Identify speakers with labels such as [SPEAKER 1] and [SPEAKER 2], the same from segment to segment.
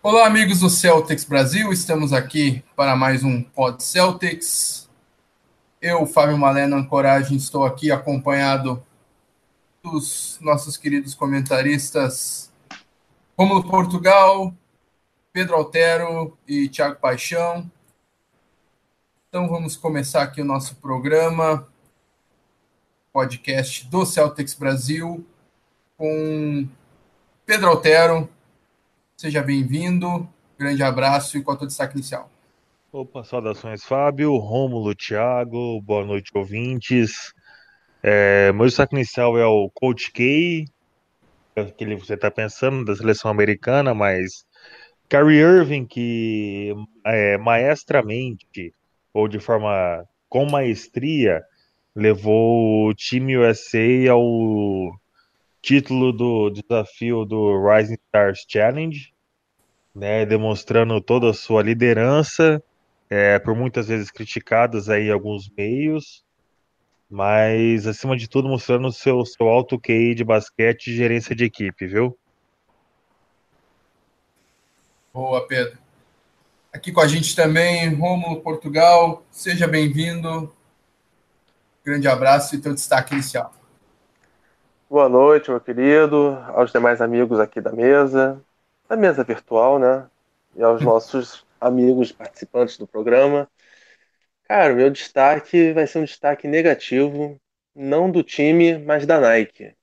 [SPEAKER 1] Olá, amigos do Celtics Brasil, estamos aqui para mais um Pod Celtics. Eu, Fábio Malena Ancoragem, estou aqui acompanhado dos nossos queridos comentaristas Romulo Portugal, Pedro Altero e Thiago Paixão. Então vamos começar aqui o nosso programa, podcast do Celtics Brasil, com Pedro Altero, Seja bem-vindo, grande abraço e qual é o destaque inicial?
[SPEAKER 2] Opa, saudações, Fábio, Rômulo, Thiago, boa noite, ouvintes. É, meu destaque inicial é o Coach K, que você está pensando, da seleção americana, mas Kyrie Irving, que é, maestramente, ou de forma com maestria, levou o time USA ao título do desafio do Rising Stars Challenge, né, demonstrando toda a sua liderança, é, por muitas vezes criticadas aí alguns meios, mas acima de tudo mostrando o seu, seu alto QI de basquete e gerência de equipe, viu?
[SPEAKER 1] Boa, Pedro. Aqui com a gente também, Romulo Portugal, seja bem-vindo. Grande abraço e teu destaque inicial.
[SPEAKER 3] Boa noite, meu querido, aos demais amigos aqui da mesa, da mesa virtual, né? E aos nossos amigos participantes do programa. Cara, meu destaque vai ser um destaque negativo, não do time, mas da Nike.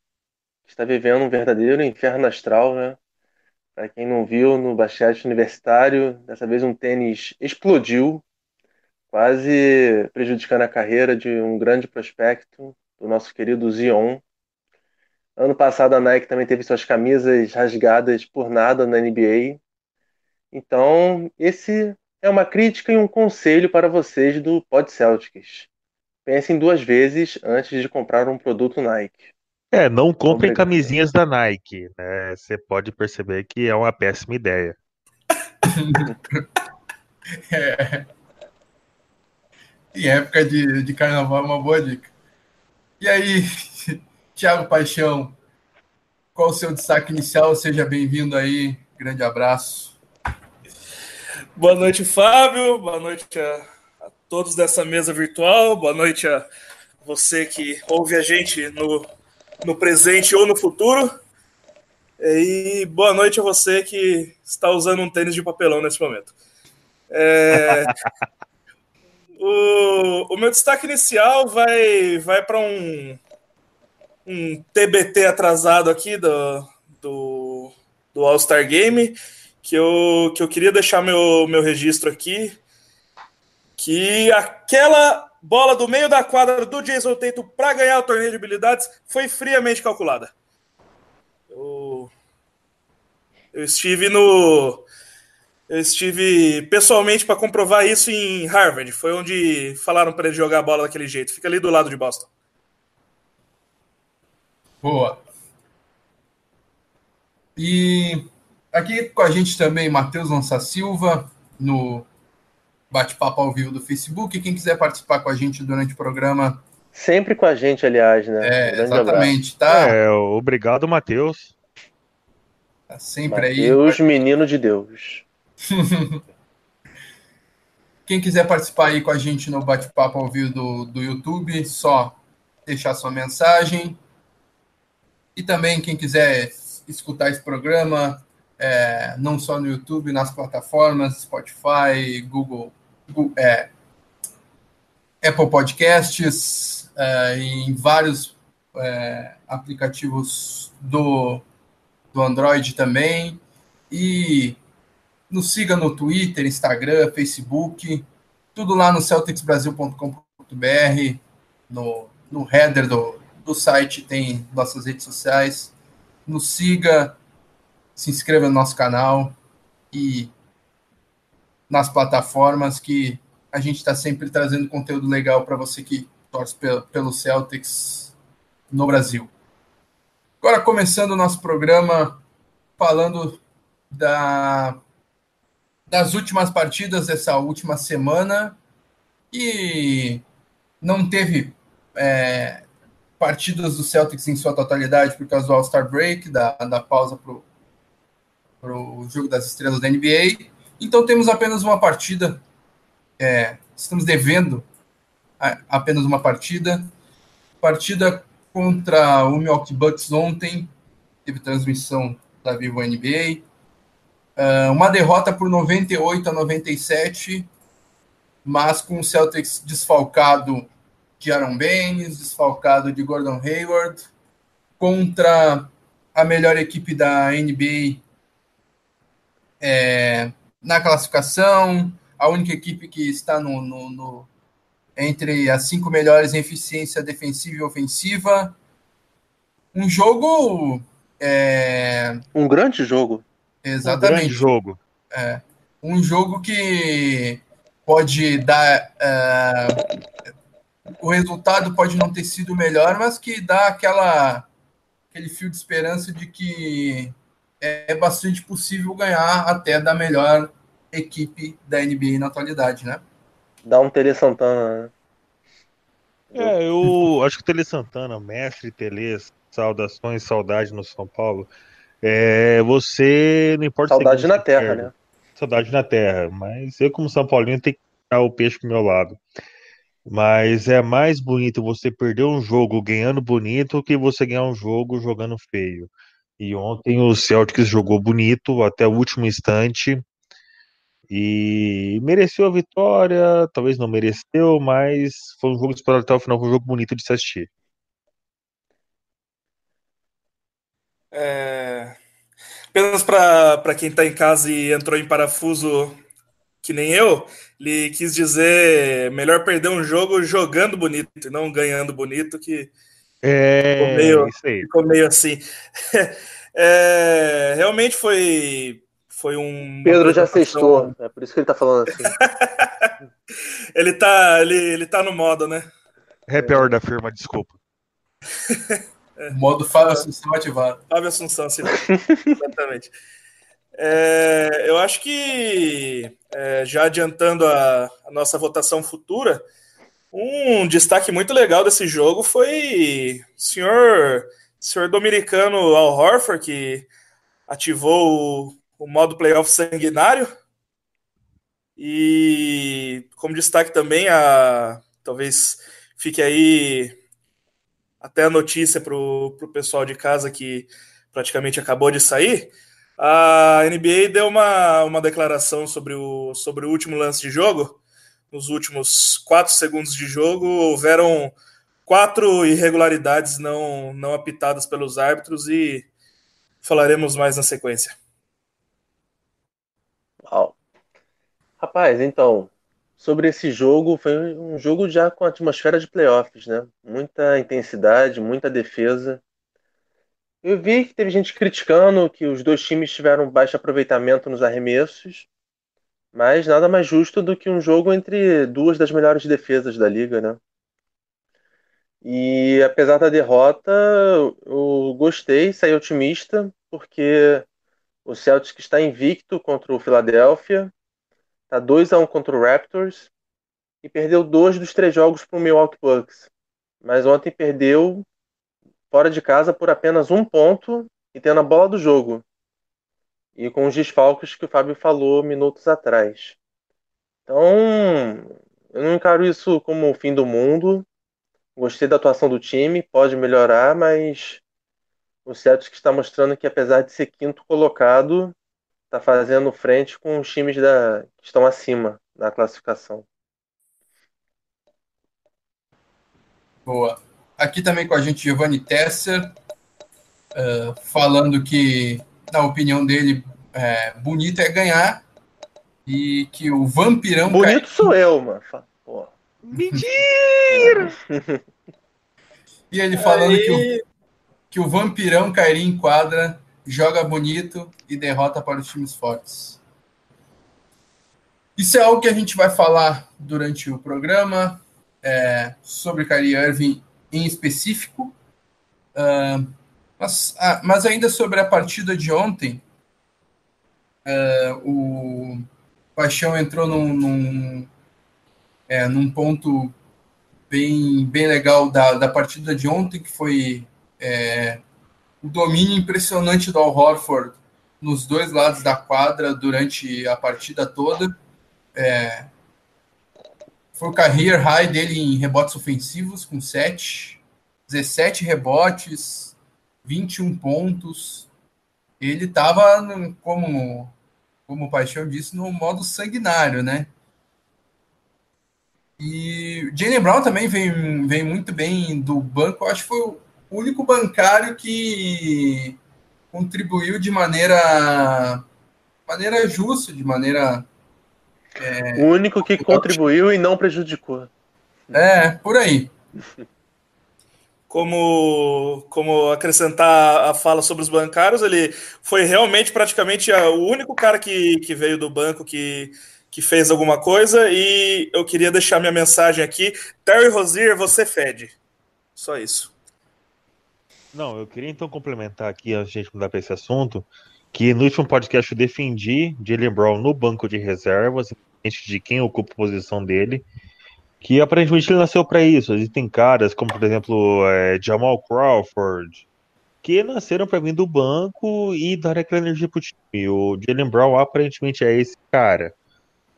[SPEAKER 3] Está vivendo um verdadeiro inferno astral, né? Para quem não viu, no basquete universitário, dessa vez um tênis explodiu, quase prejudicando a carreira de um grande prospecto, do nosso querido Zion, Ano passado a Nike também teve suas camisas rasgadas por nada na NBA. Então, esse é uma crítica e um conselho para vocês do Pod Celtics. Pensem duas vezes antes de comprar um produto Nike.
[SPEAKER 2] É, não comprem Obrigado. camisinhas da Nike. Né? Você pode perceber que é uma péssima ideia.
[SPEAKER 1] é. Em época de, de carnaval é uma boa dica. E aí, Tiago Paixão, qual o seu destaque inicial? Seja bem-vindo aí. Grande abraço.
[SPEAKER 4] Boa noite, Fábio. Boa noite a, a, todos dessa mesa virtual. Boa noite a você que ouve a gente no, no presente ou no futuro. E boa noite a você que está usando um tênis de papelão nesse momento. É, o, o meu destaque inicial vai, vai para um, um TBT atrasado aqui do, do, do All-Star Game, que eu, que eu queria deixar meu, meu registro aqui, que aquela bola do meio da quadra do Jason Tatum para ganhar o torneio de habilidades foi friamente calculada. Eu, eu estive no eu estive pessoalmente para comprovar isso em Harvard. Foi onde falaram para ele jogar a bola daquele jeito. Fica ali do lado de Boston.
[SPEAKER 1] Boa. E aqui com a gente também Matheus Lança Silva, no bate-papo ao vivo do Facebook. Quem quiser participar com a gente durante o programa.
[SPEAKER 3] Sempre com a gente, aliás, né?
[SPEAKER 1] É, exatamente. Tá?
[SPEAKER 2] É, obrigado, Matheus.
[SPEAKER 1] Tá sempre Mateus,
[SPEAKER 3] aí. Deus, menino de Deus.
[SPEAKER 1] Quem quiser participar aí com a gente no bate-papo ao vivo do, do YouTube, só deixar sua mensagem. E também, quem quiser escutar esse programa, é, não só no YouTube, nas plataformas Spotify, Google, Google é, Apple Podcasts, é, em vários é, aplicativos do, do Android também. E nos siga no Twitter, Instagram, Facebook, tudo lá no celticsbrasil.com.br, no, no header do, do site tem nossas redes sociais. Nos siga, se inscreva no nosso canal e nas plataformas que a gente está sempre trazendo conteúdo legal para você que torce pelo Celtics no Brasil. Agora, começando o nosso programa, falando da, das últimas partidas dessa última semana, e não teve é, partidas do Celtics em sua totalidade por causa do All-Star Break, da, da pausa para o jogo das estrelas da NBA. Então temos apenas uma partida. É, estamos devendo apenas uma partida. Partida contra o Milwaukee Bucks ontem, teve transmissão da Vivo NBA. Uh, uma derrota por 98 a 97, mas com o Celtics desfalcado de Aaron Baines, desfalcado de Gordon Hayward, contra a melhor equipe da NBA é, na classificação, a única equipe que está no, no, no, entre as cinco melhores em eficiência defensiva e ofensiva. Um jogo. É...
[SPEAKER 3] Um grande jogo.
[SPEAKER 1] Exatamente. Um grande
[SPEAKER 2] jogo.
[SPEAKER 1] É. Um jogo que pode dar. Uh, o resultado pode não ter sido melhor, mas que dá aquela, aquele fio de esperança de que é bastante possível ganhar até da melhor equipe da NBA na atualidade, né?
[SPEAKER 3] Dá um Tele Santana, né?
[SPEAKER 2] É, eu acho que o Tele Santana, mestre Tele, saudações, saudade no São Paulo. É, você não importa
[SPEAKER 3] Saudade na terra, né?
[SPEAKER 2] Saudade na terra, mas eu, como São Paulino, tenho que tirar o peixe pro meu lado. Mas é mais bonito você perder um jogo ganhando bonito que você ganhar um jogo jogando feio. E ontem o Celtics jogou bonito até o último instante e mereceu a vitória, talvez não mereceu, mas foi um jogo esperado até o final, foi um jogo bonito de se assistir.
[SPEAKER 4] É... Apenas para quem está em casa e entrou em parafuso que nem eu, ele quis dizer melhor perder um jogo jogando bonito e não ganhando bonito, que
[SPEAKER 2] é,
[SPEAKER 4] ficou, meio, ficou meio assim. é, realmente foi foi um.
[SPEAKER 3] Pedro já sextou, é por isso que ele tá falando assim.
[SPEAKER 4] ele, tá, ele, ele tá no modo, né?
[SPEAKER 2] Happy hour da firma, desculpa.
[SPEAKER 1] é. Modo Fábio Assunção ativado.
[SPEAKER 4] Fábio Assunção, sim. Exatamente. É, eu acho que, é, já adiantando a, a, nossa votação futura, um destaque muito legal desse jogo foi o senhor, senhor dominicano Al Horford, que ativou o, o modo playoff sanguinário. E como destaque também, a, talvez fique aí até a notícia para o pessoal de casa que praticamente acabou de sair a NBA deu uma, uma declaração sobre o, sobre o último lance de jogo. Nos últimos quatro segundos de jogo, houveram quatro irregularidades não, não apitadas pelos árbitros e falaremos mais na sequência.
[SPEAKER 3] Uau. Rapaz, então, sobre esse jogo, foi um jogo já com atmosfera de playoffs, né? Muita intensidade, muita defesa. Eu vi que teve gente criticando que os dois times tiveram baixo aproveitamento nos arremessos, mas nada mais justo do que um jogo entre duas das melhores defesas da liga, né? E apesar da derrota, eu gostei, saí otimista, porque o Celtics está invicto contra o Philadelphia, está 2 a 1 contra o Raptors e perdeu dois dos três jogos para o Milwaukee Bucks. Mas ontem perdeu fora de casa por apenas um ponto e tendo a bola do jogo. E com os desfalques que o Fábio falou minutos atrás. Então, eu não encaro isso como o fim do mundo. Gostei da atuação do time, pode melhorar, mas o Celtics está mostrando que apesar de ser quinto colocado, está fazendo frente com os times da, que estão acima na classificação.
[SPEAKER 1] Boa. Aqui também com a gente Giovanni Tesser, uh, falando que, na opinião dele, é, bonito é ganhar e que o vampirão.
[SPEAKER 3] Bonito cai... sou eu, mano.
[SPEAKER 2] Mentira!
[SPEAKER 1] e ele falando que o, que o vampirão cairia em quadra, joga bonito e derrota para os times fortes. Isso é algo que a gente vai falar durante o programa é, sobre Kyrie Irving em específico. Uh, mas, ah, mas ainda sobre a partida de ontem, uh, o Paixão entrou num, num, é, num, ponto bem, bem legal da, da partida de ontem, que foi é, o domínio impressionante do Al Horford nos dois lados da quadra durante a partida toda. É, foi o career high dele em rebotes ofensivos, com 7, 17 rebotes, 21 pontos. Ele estava, como, como o Paixão disse, no modo sanguinário, né? E Jalen Brown também vem, vem muito bem do banco. Eu acho que foi o único bancário que contribuiu de maneira, maneira justa, de maneira.
[SPEAKER 3] É, o único que contribuiu e não prejudicou.
[SPEAKER 1] É, por aí.
[SPEAKER 4] Como, como acrescentar a fala sobre os bancários, ele foi realmente praticamente o único cara que, que veio do banco que, que fez alguma coisa. E eu queria deixar minha mensagem aqui. Terry Rozier, você fede. Só isso.
[SPEAKER 2] Não, eu queria então complementar aqui, antes de a gente mudar para esse assunto, que no último podcast eu defendi Jalen Brown no banco de reservas, de quem ocupa a posição dele, que aparentemente ele nasceu para isso. Existem caras como, por exemplo, é, Jamal Crawford, que nasceram para vir do banco e dar aquela energia pro time. O Jalen Brown aparentemente é esse cara.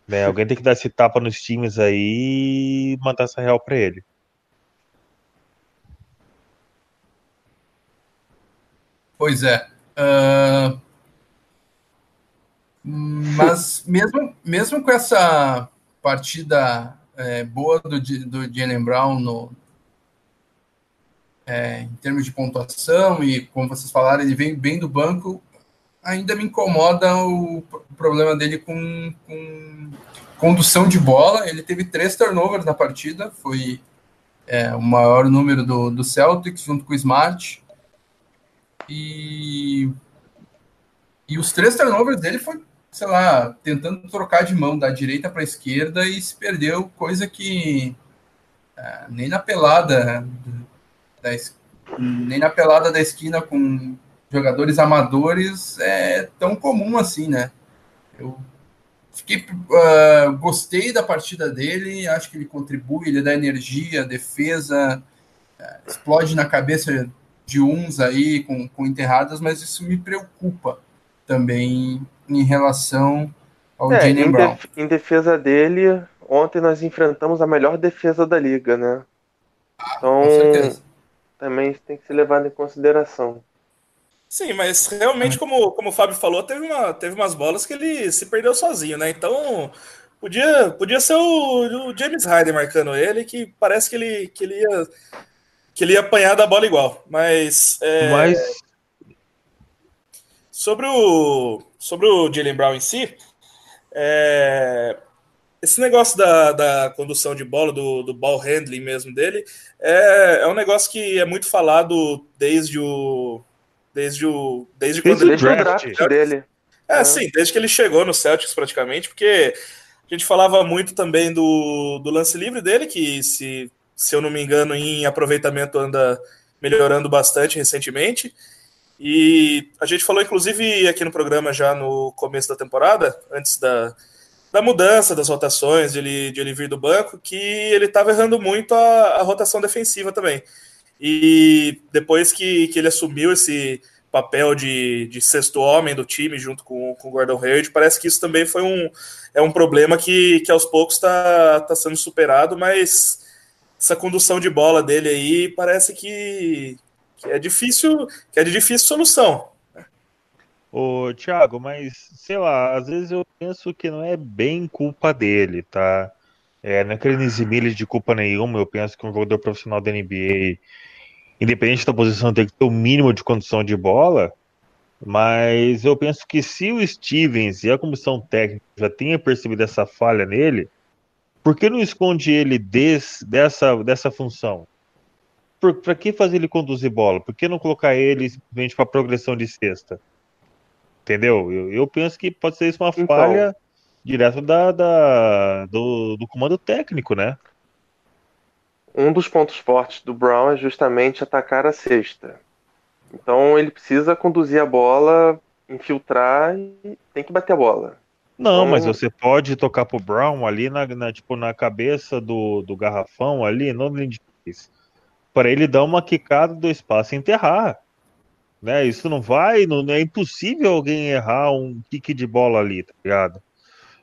[SPEAKER 2] Né? Alguém tem que dar esse tapa nos times aí e mandar essa real para ele.
[SPEAKER 1] Pois é. Uh, mas mesmo, mesmo com essa partida é, boa do, do Jalen Brown no, é, em termos de pontuação e, como vocês falaram, ele vem bem do banco, ainda me incomoda o, o problema dele com, com, condução de bola. Ele teve três turnovers na partida, foi é, o maior número do, do Celtics, junto com o Smart. E, e os três turnovers dele foi, sei lá, tentando trocar de mão da direita para a esquerda e se perdeu, coisa que é, nem na pelada da, nem na pelada da esquina com jogadores amadores é tão comum assim, né? Eu fiquei uh, gostei da partida dele, acho que ele contribui, ele dá energia, defesa, uh, explode na cabeça de uns aí com, com enterradas, mas isso me preocupa também em relação ao é, Jalen Brown. Def
[SPEAKER 3] em defesa dele, ontem nós enfrentamos a melhor defesa da liga, né? Ah, então, também tem que ser levado em consideração.
[SPEAKER 4] Sim, mas realmente, como, como o Fábio falou, teve, uma, teve umas bolas que ele se perdeu sozinho, né? Então, podia, podia ser o, o James Harden marcando ele, que parece que ele, que ele ia que ele ia apanhar da bola igual. Mas. É,
[SPEAKER 2] mas...
[SPEAKER 4] Sobre o, sobre o Jalen Brown em si, é, esse negócio da, da condução de bola, do, do ball handling mesmo dele, é, é um negócio que é muito falado desde o. Desde o. Desde,
[SPEAKER 3] quando ele o draft dele.
[SPEAKER 4] É, é, sim, desde que ele chegou no Celtics praticamente, porque a gente falava muito também do, do lance livre dele, que se se eu não me engano, em aproveitamento anda melhorando bastante recentemente. E a gente falou, inclusive, aqui no programa já no começo da temporada, antes da, da mudança das rotações, de ele, de ele vir do banco, que ele estava errando muito a, a, rotação defensiva também. E depois que, que ele assumiu esse papel de, de sexto homem do time junto com, com o Gordon Hayward, parece que isso também foi um, é um problema que, que aos poucos está tá sendo superado, mas essa condução de bola dele aí parece que, que é difícil, que é de difícil solução.
[SPEAKER 2] Ô, Thiago, mas sei lá, às vezes eu penso que não é bem culpa dele, tá? É, não é querendo eximir de culpa nenhuma, eu penso que um jogador profissional da NBA, independente da posição, tem que ter o mínimo de condução de bola, mas eu penso que se o Stevens e a comissão técnica já tenha percebido essa falha nele, por que não esconde ele des, dessa, dessa função? Para que fazer ele conduzir bola? Por que não colocar ele simplesmente para progressão de cesta? Entendeu? Eu, eu, penso que pode ser isso uma então, falha direto da, da do, do comando técnico, né?
[SPEAKER 3] Um dos pontos fortes do Brown é justamente atacar a cesta. Então ele precisa conduzir a bola, infiltrar e tem que bater a bola.
[SPEAKER 2] Não, mas então você pode tocar pro Brown ali na, na tipo, na cabeça do, do garrafão ali, no para ele dar uma quicada do espaço e enterrar. Né? Isso não vai, não é impossível alguém errar um kick de bola ali, tá ligado?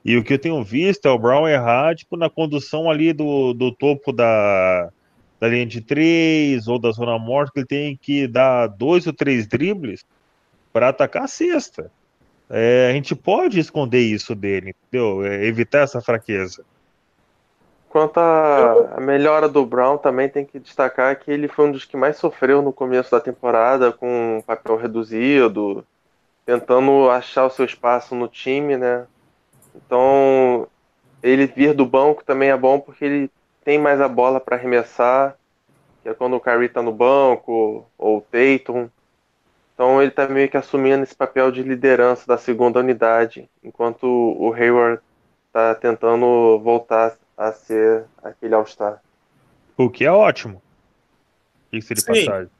[SPEAKER 2] E o que eu tenho visto é o Brown errar, tipo, na condução ali do, do topo da, da linha de três ou da zona morta, que ele tem que dar dois ou três dribles para atacar a cesta. É, a gente pode esconder isso dele, entendeu? É, evitar essa fraqueza.
[SPEAKER 3] Quanto à melhora do Brown, também tem que destacar que ele foi um dos que mais sofreu no começo da temporada, com um papel reduzido, tentando achar o seu espaço no time, né? Então, ele vir do banco também é bom porque ele tem mais a bola para arremessar, que é quando o Kyrie está no banco, ou o Tatum. Então ele está meio que assumindo esse papel de liderança da segunda unidade, enquanto o Hayward está tentando voltar a ser aquele All-Star.
[SPEAKER 2] O que é ótimo. Isso
[SPEAKER 4] Sim. passagem.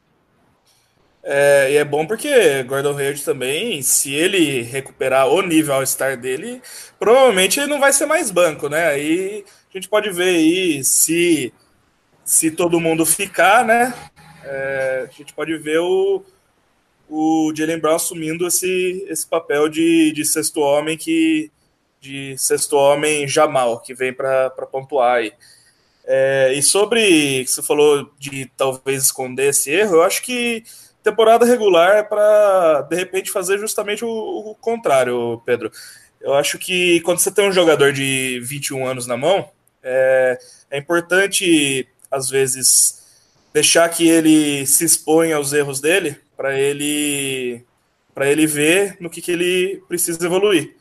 [SPEAKER 4] É, e é bom porque Gordon Hayward também, se ele recuperar o nível All-Star dele, provavelmente ele não vai ser mais banco, né? Aí a gente pode ver aí se, se todo mundo ficar, né? É, a gente pode ver o, o Jalen Brown assumindo esse, esse papel de, de sexto homem que de sexto homem Jamal, que vem para pontuar aí. É, e sobre você falou de talvez esconder esse erro, eu acho que temporada regular é para de repente fazer justamente o, o, contrário, Pedro. Eu acho que quando você tem um jogador de 21 anos na mão, é, é importante às vezes deixar que ele se exponha aos erros dele para ele para ele ver no que, que ele precisa evoluir.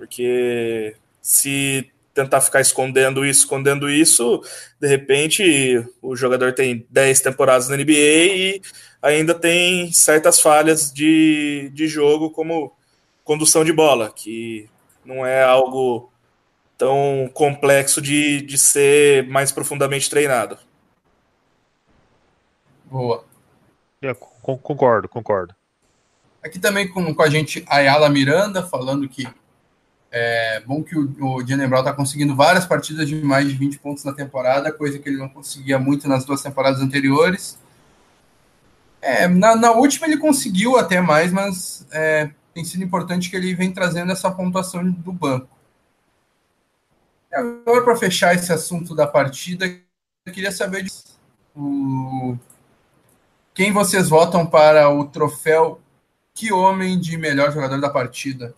[SPEAKER 4] Porque se tentar ficar escondendo isso, escondendo isso, de repente o jogador tem 10 temporadas na NBA e ainda tem certas falhas de, de jogo, como condução de bola, que não é algo tão complexo de, de ser mais profundamente treinado.
[SPEAKER 1] Boa.
[SPEAKER 2] Eu concordo, concordo.
[SPEAKER 1] Aqui também com, com a gente Ayala Miranda falando que é bom que o, o Jalen Brown está conseguindo várias partidas de mais de 20 pontos na temporada, coisa que ele não conseguia muito nas duas temporadas anteriores. É, na, na última ele conseguiu até mais, mas é, tem sido importante que ele vem trazendo essa pontuação do banco. Agora, para fechar esse assunto da partida, eu queria saber de, o, quem vocês votam para o troféu Que Homem de Melhor Jogador da Partida?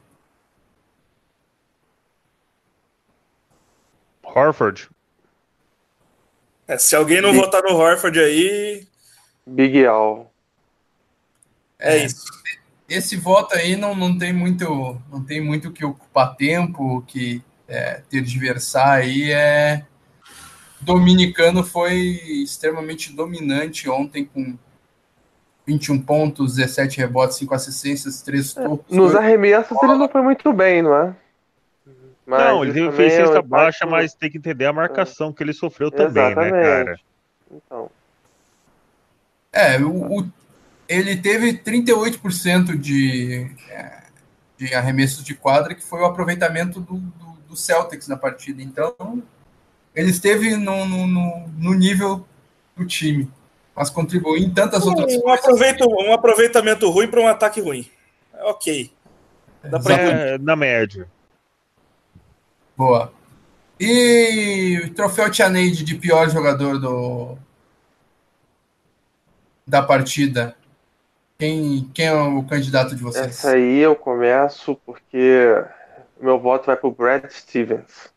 [SPEAKER 2] Horford.
[SPEAKER 4] É, se alguém não Big... votar no Horford aí.
[SPEAKER 3] Big Al.
[SPEAKER 4] É, é isso.
[SPEAKER 1] Esse voto aí não, não tem muito não tem muito que ocupar tempo, que é, tergiversar aí é Dominicano foi extremamente dominante ontem com 21 pontos, 17 rebotes, 5 assistências, 3
[SPEAKER 3] é, tocos. Nos arremessos ele não foi muito bem, não é?
[SPEAKER 2] Mas não, ele fez cesta é baixa, mas tem que entender a marcação é. que ele sofreu também, Exatamente. né, cara? Então.
[SPEAKER 1] É, o, o ele teve 38% de, é, de arremessos de quadra, que foi o aproveitamento do, do, do Celtics na partida. Então, ele esteve no, no, no nível do time, mas contribuiu em tantas
[SPEAKER 4] um,
[SPEAKER 1] outras
[SPEAKER 4] um coisas. um aproveitamento ruim para um ataque ruim. Ok.
[SPEAKER 2] Dá pra é, na média.
[SPEAKER 1] Boa. E o troféu Tianeide de pior jogador do da partida. Quem, quem é o candidato de vocês?
[SPEAKER 3] Essa aí eu começo porque meu voto vai para o Brad Stevens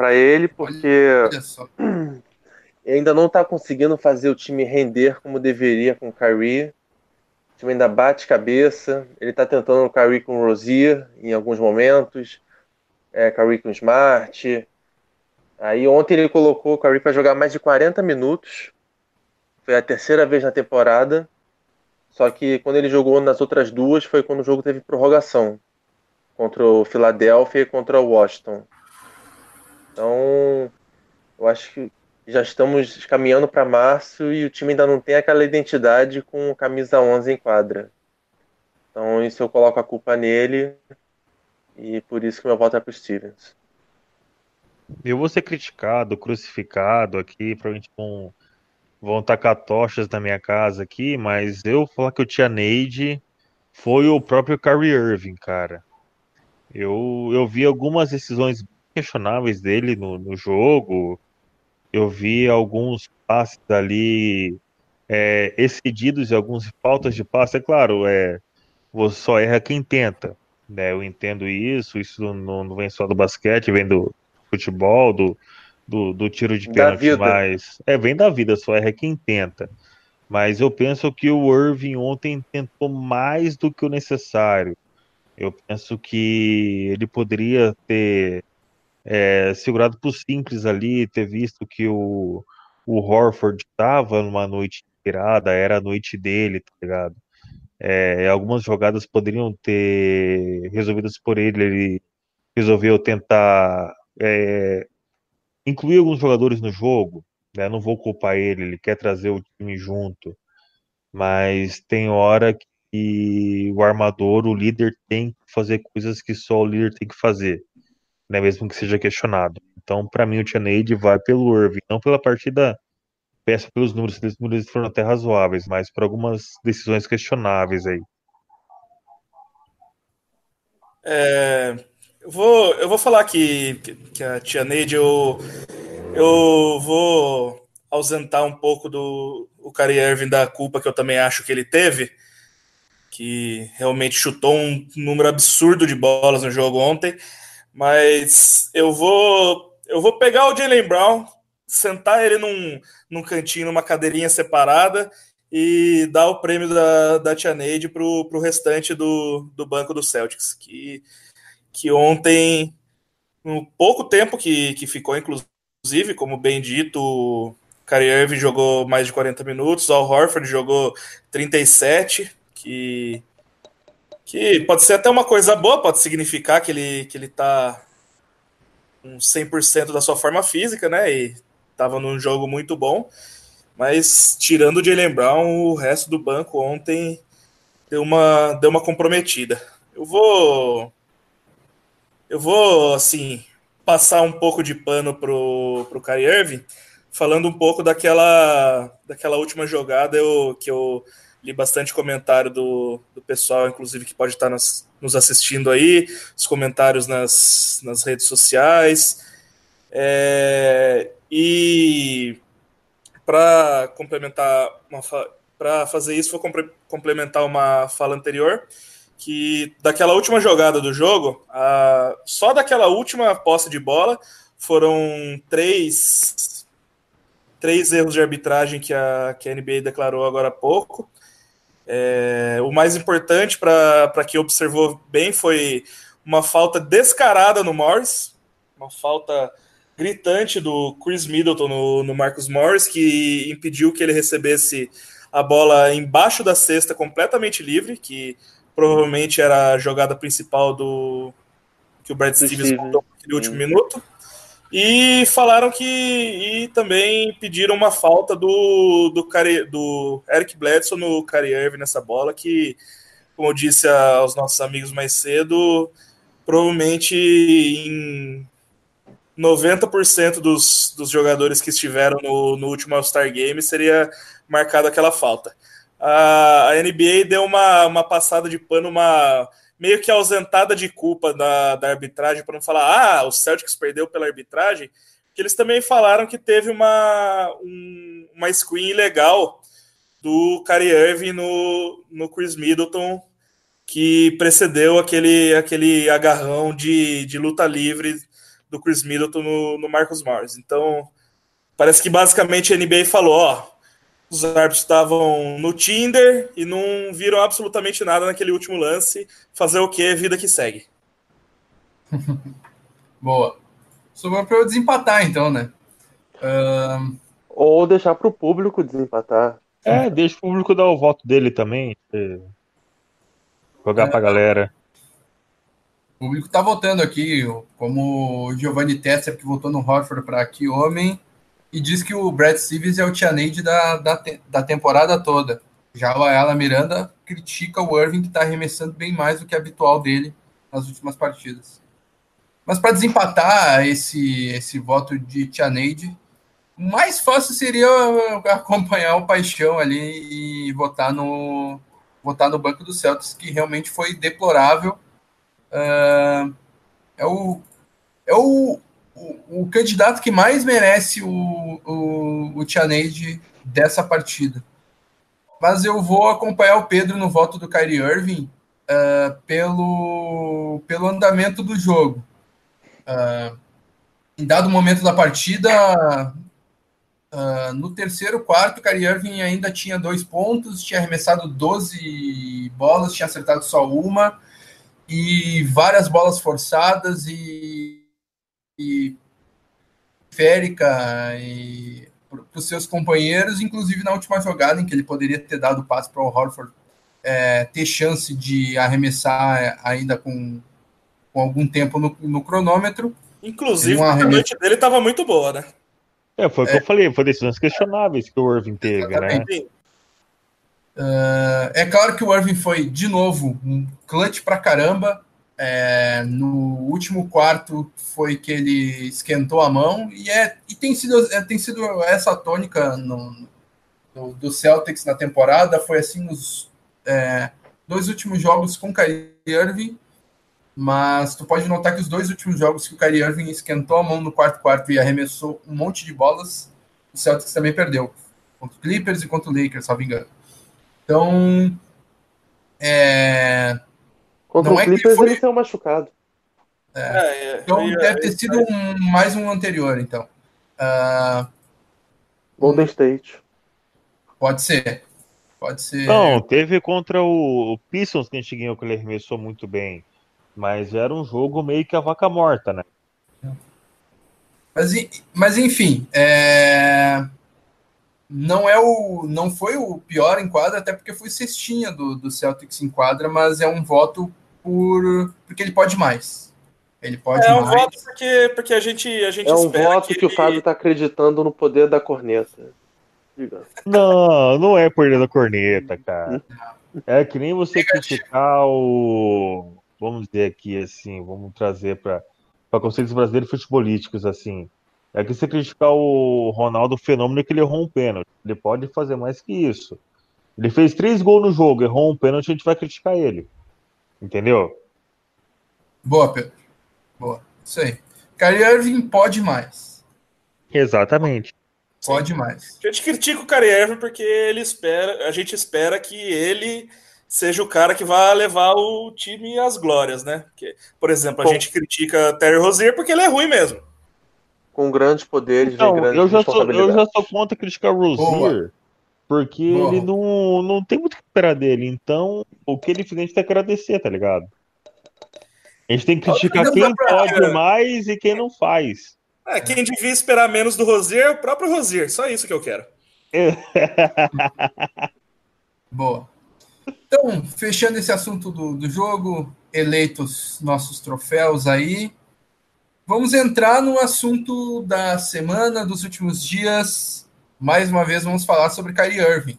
[SPEAKER 3] para ele, porque ainda não está conseguindo fazer o time render como deveria com o Kyrie. O time ainda bate cabeça. Ele está tentando o Kyrie com o Rozier em alguns momentos, é, Kyrie com o Smart. Aí ontem ele colocou o Kyrie para jogar mais de 40 minutos. Foi a terceira vez na temporada. Só que quando ele jogou nas outras duas foi quando o jogo teve prorrogação contra o Philadelphia e contra o Washington. Então, eu acho que já estamos caminhando para março e o time ainda não tem aquela identidade com camisa 11 em quadra. Então, isso eu coloco a culpa nele e por isso que meu voto é para o Stevens.
[SPEAKER 2] Eu vou ser criticado, crucificado aqui, provavelmente com vão tacar tochas na minha casa aqui, mas eu falar que o Tia Neide foi o próprio Kyrie Irving, cara. Eu, eu vi algumas decisões questionáveis dele no, no jogo. Eu vi alguns passes ali é, excedidos e algumas faltas de passe. É claro, é, você só erra quem tenta. Né? Eu entendo isso, isso não, não vem só do basquete, vem do futebol, do, do, do tiro de pênalti, mas é, vem da vida, só erra quem tenta. Mas eu penso que o Irving ontem tentou mais do que o necessário. Eu penso que ele poderia ter é, segurado por simples ali, ter visto que o, o Horford estava numa noite inspirada, era a noite dele, tá ligado? É, algumas jogadas poderiam ter resolvidas por ele, ele resolveu tentar é, incluir alguns jogadores no jogo, né? Não vou culpar ele, ele quer trazer o time junto, mas tem hora que o armador, o líder, tem que fazer coisas que só o líder tem que fazer, né? Mesmo que seja questionado. Então, para mim, o Tianeide vai pelo Irving, não pela partida peça pelos números, os números foram até razoáveis, mas por algumas decisões questionáveis aí.
[SPEAKER 4] É, eu vou, eu vou falar que, que a tia Neide, eu, eu vou ausentar um pouco do o Kyrie Irving da culpa que eu também acho que ele teve, que realmente chutou um número absurdo de bolas no jogo ontem, mas eu vou eu vou pegar o Jalen Brown, sentar ele num, num cantinho, numa cadeirinha separada e dar o prêmio da, da Tia Neide para o restante do, do banco do Celtics, que que ontem, no pouco tempo que, que ficou, inclusive, como bem dito, Kyrie Irving jogou mais de 40 minutos, Al Horford jogou 37, que, que pode ser até uma coisa boa, pode significar que ele, que ele tá com 100% da sua forma física, né, e estava num jogo muito bom, mas tirando o Jalen Brown, o resto do banco ontem deu uma, deu uma comprometida. Eu vou eu vou, assim, passar um pouco de pano pro, pro Kyrie Irving, falando um pouco daquela, daquela última jogada eu, que eu li bastante comentário do, do pessoal, inclusive, que pode estar nas, nos assistindo aí, os comentários nas, nas redes sociais. É, e para complementar para fazer isso, vou complementar uma fala anterior que daquela última jogada do jogo, a, só daquela última posse de bola foram três, três erros de arbitragem que a, que a NBA declarou agora há pouco. É, o mais importante para quem observou bem foi uma falta descarada no Morris, uma falta gritante do Chris Middleton no, no Marcus Morris, que impediu que ele recebesse a bola embaixo da cesta completamente livre, que provavelmente era a jogada principal do que o Brad Stevens botou naquele último minuto. E falaram que e também pediram uma falta do do, do Eric Bledsoe no Kyrie Irving nessa bola que, como eu disse aos nossos amigos mais cedo, provavelmente em 90% dos, dos jogadores que estiveram no, no último All-Star Game seria marcada aquela falta. A, NBA deu uma, uma passada de pano, uma meio que ausentada de culpa da, da arbitragem, para não falar, ah, o Celtics perdeu pela arbitragem, que eles também falaram que teve uma, um, uma screen ilegal do Kyrie Irving no, no Chris Middleton, que precedeu aquele, aquele agarrão de, de luta livre do Chris Middleton no, no Marcus Morris. Então, parece que basicamente a NBA falou, ó, os árbitros estavam no Tinder e não viram absolutamente nada naquele último lance. Fazer o que? Vida que segue.
[SPEAKER 1] Boa. Sobrou para eu desempatar, então, né?
[SPEAKER 3] Um... Ou deixar para o público desempatar.
[SPEAKER 2] É, deixa o público dar o voto dele também. Jogar é, para a galera.
[SPEAKER 1] O público está votando aqui, como o Giovanni Tesser, que votou no Horford para aqui homem e diz que o Brad Stevens é o Tianeide da, da, da temporada toda. Já o Ayala Miranda critica o Irving, que está arremessando bem mais do que habitual dele nas últimas partidas. Mas para desempatar esse, esse voto de Tianeide, mais fácil seria acompanhar o Paixão ali e votar no, votar no banco do Celtics, que realmente foi deplorável. Uh, é o, é o, o, o, candidato que mais merece o, o, o Tianeide dessa partida. Mas eu vou acompanhar o Pedro no voto do Kyrie Irving uh, pelo, pelo andamento do jogo. Uh, em dado momento da partida, Uh, no terceiro quarto, o Kyrie Irving ainda tinha dois pontos, tinha arremessado 12 bolas, tinha acertado só uma, e várias bolas forçadas e, e férica e para os seus companheiros, inclusive na última jogada em que ele poderia ter dado passe para o Horford é, ter chance de arremessar ainda com, com algum tempo no, no cronômetro.
[SPEAKER 4] Inclusive, a noite dele estava muito boa, né?
[SPEAKER 2] É, foi o é, que eu falei, foi decisões questionáveis que o Irving teve, né?
[SPEAKER 1] Uh, é claro que o Irving foi, de novo, um clutch pra caramba. É, no último quarto foi que ele esquentou a mão e, é, e tem, sido, é, tem sido essa tônica no, no, do Celtics na temporada. Foi assim nos é, dois últimos jogos com Kyrie Irving mas tu pode notar que os dois últimos jogos que o Kyrie Irving esquentou a mão no quarto quarto e arremessou um monte de bolas, o Celtics também perdeu. Contra o Clippers e contra o Lakers, salvo engano. Então, é...
[SPEAKER 3] Contra não o é Clippers ele, foi... ele saiu machucado.
[SPEAKER 1] É. É, é então é, deve ter sido um, mais um anterior, então. Uh...
[SPEAKER 3] Golden State.
[SPEAKER 1] Pode ser. Pode ser.
[SPEAKER 2] Não, teve contra o Pistons que a gente ganhou, que ele arremessou muito bem. Mas era um jogo meio que a vaca morta, né?
[SPEAKER 1] Mas, mas enfim, é... não é o não foi o pior em quadra, até porque foi cestinha do, do Celtics em quadra, mas é um voto por porque ele pode mais. Ele pode
[SPEAKER 4] é
[SPEAKER 1] um mais.
[SPEAKER 4] voto porque, porque a gente a gente
[SPEAKER 3] é um voto que, que ele... o Fábio está acreditando no poder da corneta.
[SPEAKER 2] Não, não é poder da corneta, cara. É que nem você criticar o vamos dizer aqui assim, vamos trazer para conceitos brasileiros futebolísticos assim. É que você criticar o Ronaldo, o fenômeno é que ele errou um pênalti. Ele pode fazer mais que isso. Ele fez três gols no jogo, errou um pênalti, a gente vai criticar ele. Entendeu?
[SPEAKER 1] Boa, Pedro. Boa. Isso aí. Kyrie Irving pode mais.
[SPEAKER 2] Exatamente.
[SPEAKER 1] Pode mais.
[SPEAKER 4] A gente critica o Kyrie Irving porque ele espera, a gente espera que ele seja o cara que vai levar o time às glórias, né? Porque, por exemplo, a Com... gente critica Terry Rozier porque ele é ruim mesmo.
[SPEAKER 3] Com grandes poderes,
[SPEAKER 2] então, vem grandes eu já sou Eu já sou contra criticar o Rozier, porque Boa. ele não, não tem muito que esperar dele. Então, o que ele fez, a gente tem que agradecer, tá ligado? A gente tem que criticar quem pode mais e quem não faz.
[SPEAKER 4] É, quem devia esperar menos do Rozier é o próprio Rozier. Só isso que eu quero.
[SPEAKER 1] Boa. Então, fechando esse assunto do, do jogo, eleitos nossos troféus aí, vamos entrar no assunto da semana, dos últimos dias. Mais uma vez, vamos falar sobre Kyrie Irving.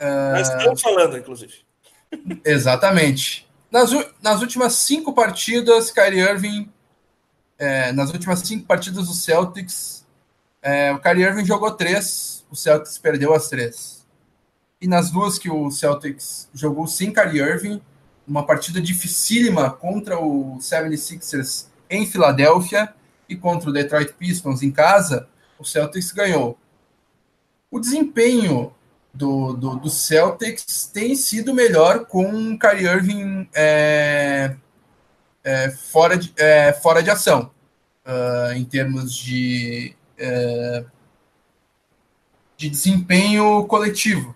[SPEAKER 4] Uh... Nós estamos falando, inclusive.
[SPEAKER 1] Exatamente. Nas, nas últimas cinco partidas, Kyrie Irving, é, nas últimas cinco partidas do Celtics, é, o Kyrie Irving jogou três, o Celtics perdeu as três e nas duas que o Celtics jogou sem Kyrie Irving, uma partida dificílima contra o 76ers em Filadélfia e contra o Detroit Pistons em casa, o Celtics ganhou. O desempenho do, do, do Celtics tem sido melhor com Kyrie Irving é, é, fora, de, é, fora de ação, uh, em termos de, é, de desempenho coletivo.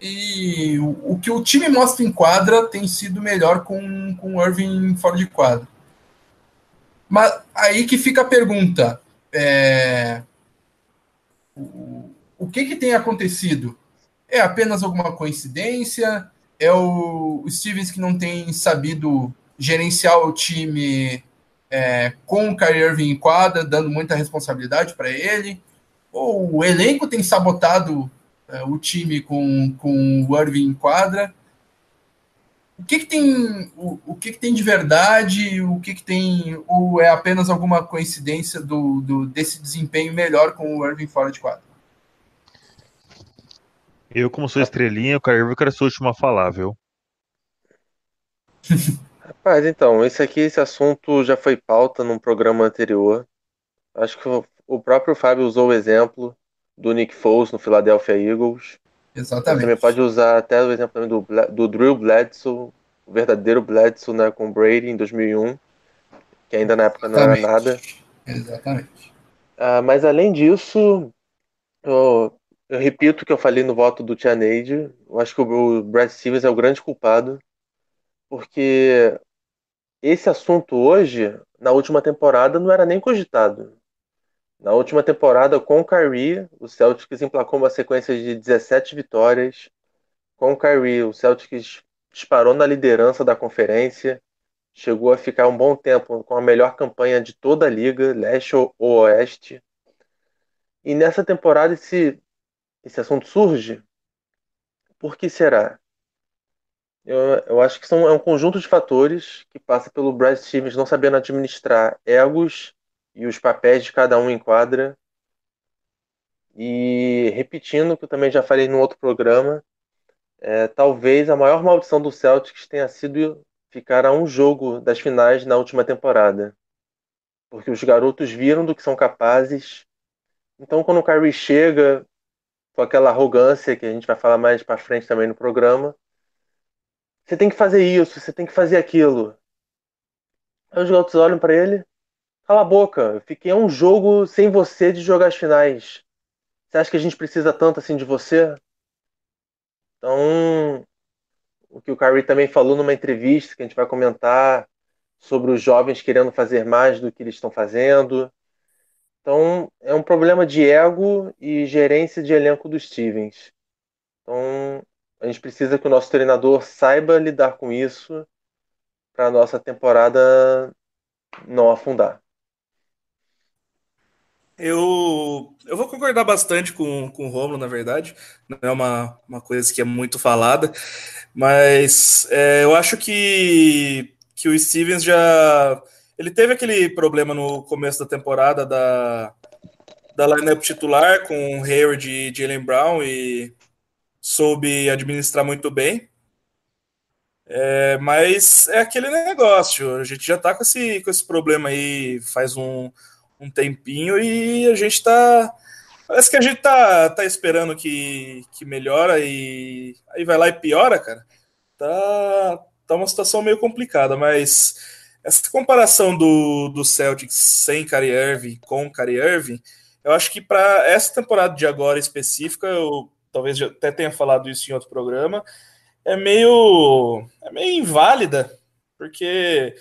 [SPEAKER 1] E o, o, que o time mostra em quadra tem sido melhor com o Irving fora de quadra. Mas aí que fica a pergunta: é, o, que, que tem acontecido? É apenas alguma coincidência? É o, o Stevens que não tem sabido gerenciar o time é, com o Kyrie Irving em quadra, dando muita responsabilidade para ele? Ou o elenco tem sabotado é, o time com, com o Irving em quadra. O que, que tem o, o que, que tem de verdade, o que, que tem ou é apenas alguma coincidência do, do desse desempenho melhor com o Irving fora de quadro?
[SPEAKER 2] Eu, como sou estrelinha, o Kyrie quero ser o último a falar, viu?
[SPEAKER 3] Rapaz, então, esse aqui, esse assunto já foi pauta num programa anterior. Acho que o próprio Fábio usou o exemplo do Nick Foles no Philadelphia Eagles.
[SPEAKER 1] Exatamente. Você
[SPEAKER 3] também pode usar até o exemplo do, do Drew Bledsoe, o verdadeiro Bledsoe né, com Brady em 2001, que ainda na época Exatamente. não era nada.
[SPEAKER 1] Exatamente.
[SPEAKER 3] Ah, mas além disso, eu, eu repito o que eu falei no voto do Tia Neide. Eu acho que o Brad Stevens é o grande culpado, porque esse assunto hoje, na última temporada, não era nem cogitado. Na última temporada, com o Kyrie, o Celtics emplacou uma sequência de 17 vitórias. Com o Kyrie, o Celtics disparou na liderança da conferência, chegou a ficar um bom tempo com a melhor campanha de toda a liga, leste ou oeste. E nessa temporada esse esse assunto surge, por que será? Eu, eu acho que são, é um conjunto de fatores que passa pelo Brad Stevens não sabendo administrar egos e os papéis de cada um em quadra. E repetindo, que eu também já falei no outro programa, é, talvez a maior maldição do Celtics tenha sido ficar a um jogo das finais na última temporada. Porque os garotos viram do que são capazes. Então, quando o Kyrie chega, com aquela arrogância que a gente vai falar mais para frente também no programa. Você tem que fazer isso, você tem que fazer aquilo. Aí os garotos olham para ele, cala a boca, fiquei um jogo sem você de jogar as finais. Você acha que a gente precisa tanto assim de você? Então, o que o Kyrie também falou numa entrevista que a gente vai comentar sobre os jovens querendo fazer mais do que eles estão fazendo. Então, é um problema de ego e gerência de elenco dos Stevens. Então, a gente precisa que o nosso treinador saiba lidar com isso para a nossa temporada não afundar.
[SPEAKER 4] Eu, eu vou concordar bastante com, com o Romulo, na verdade. Não é uma, uma coisa que é muito falada, mas é, eu acho que, que o Stevens já ele teve aquele problema no começo da temporada da, da lineup titular com Hayward e Jalen Brown e soube administrar muito bem. É, mas é aquele negócio, a gente já tá com esse, com esse problema aí faz um, um tempinho e a gente tá. Parece que a gente tá, tá esperando que, que melhora e aí vai lá e piora, cara. Tá, tá uma situação meio complicada, mas essa comparação do, do Celtics sem Kyrie Irving com Kyrie Irving, eu acho que para essa temporada de agora específica, eu talvez até tenha falado isso em outro programa, é meio, é meio inválida, porque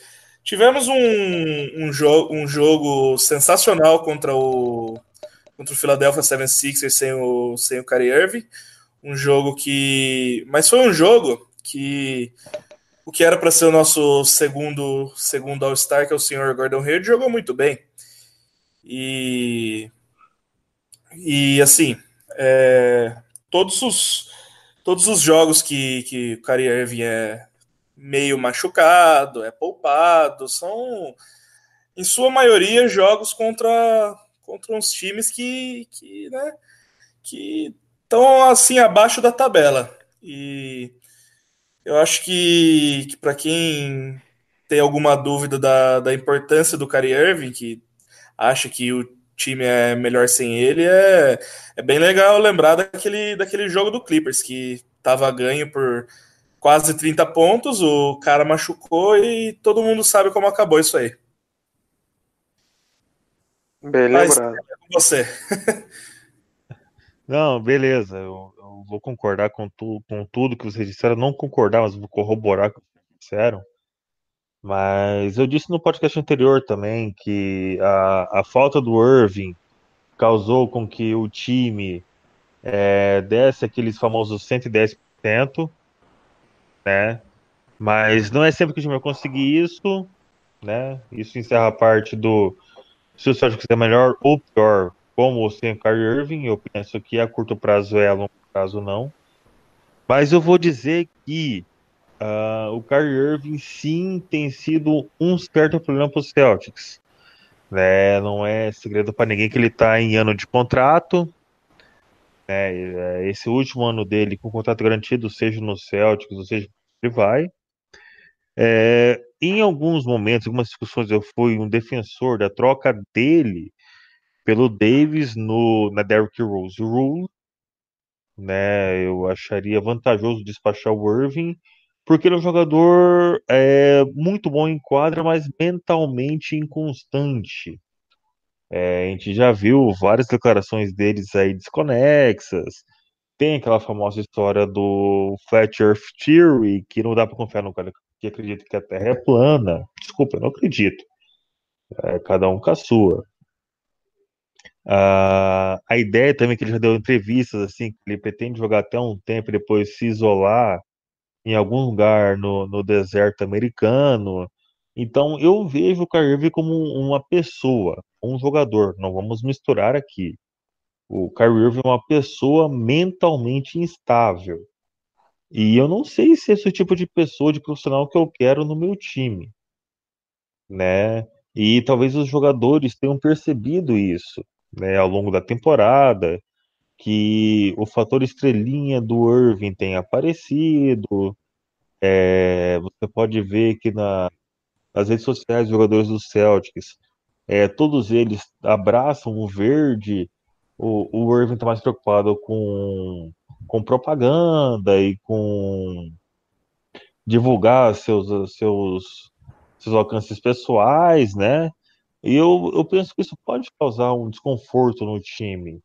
[SPEAKER 4] tivemos um, um, jo um jogo sensacional contra o, contra o Philadelphia 76ers sem o, sem o Kyrie Irving, um jogo que... Mas foi um jogo que o que era para ser o nosso segundo segundo All-Star, que é o senhor Gordon Hayward, jogou muito bem. E, e assim, é, todos, os, todos os jogos que, que o Kyrie Irving é meio machucado, é poupado, são, em sua maioria, jogos contra, contra uns times que, que, né, que estão assim abaixo da tabela. E eu acho que, que para quem tem alguma dúvida da, da importância do Kyrie Irving, que acha que o time é melhor sem ele, é, é bem legal lembrar daquele, daquele jogo do Clippers, que estava ganho por quase 30 pontos, o cara machucou e todo mundo sabe como acabou isso aí.
[SPEAKER 3] Bem lembrado. É
[SPEAKER 4] você.
[SPEAKER 2] Não, beleza. Eu, eu vou concordar com, tu, com tudo que vocês disseram. Não concordar, mas vou corroborar com o que vocês disseram. Mas eu disse no podcast anterior também que a, a falta do Irving causou com que o time é, desse aqueles famosos 110%, né? Mas não é sempre que o time vai conseguir isso, né? Isso encerra a parte do se o Celtics é melhor ou pior, como o sem Irving. Eu penso que a curto prazo é, a longo prazo não. Mas eu vou dizer que uh, o Kyrie Irving sim tem sido um certo problema para os Celtics. Né? Não é segredo para ninguém que ele está em ano de contrato. Né? Esse último ano dele com contrato garantido, seja no Celtics, ou seja, ele vai. É, em alguns momentos, algumas discussões, eu fui um defensor da troca dele pelo Davis no, na Derrick Rose Rule. Né, eu acharia vantajoso despachar o Irving, porque ele é um jogador é, muito bom em quadra, mas mentalmente inconstante. É, a gente já viu várias declarações deles aí desconexas. Tem aquela famosa história do Flat Earth Theory, que não dá para confiar no cara que acredita que a Terra é plana. Desculpa, eu não acredito. É, cada um com a sua. Uh, a ideia também que ele já deu entrevistas assim, que ele pretende jogar até um tempo e depois se isolar em algum lugar no, no deserto americano. Então eu vejo o Kyrie como uma pessoa, um jogador. Não vamos misturar aqui. O Kyrie Irving é uma pessoa mentalmente instável. E eu não sei se esse o tipo de pessoa, de profissional que eu quero no meu time, né? E talvez os jogadores tenham percebido isso, né, ao longo da temporada, que o fator estrelinha do Irving tem aparecido. É, você pode ver que na, nas redes sociais jogadores do Celtics, é, todos eles abraçam o verde. O, o Irving está mais preocupado com com propaganda e com divulgar seus, seus, seus alcances pessoais, né? E eu, eu penso que isso pode causar um desconforto no time.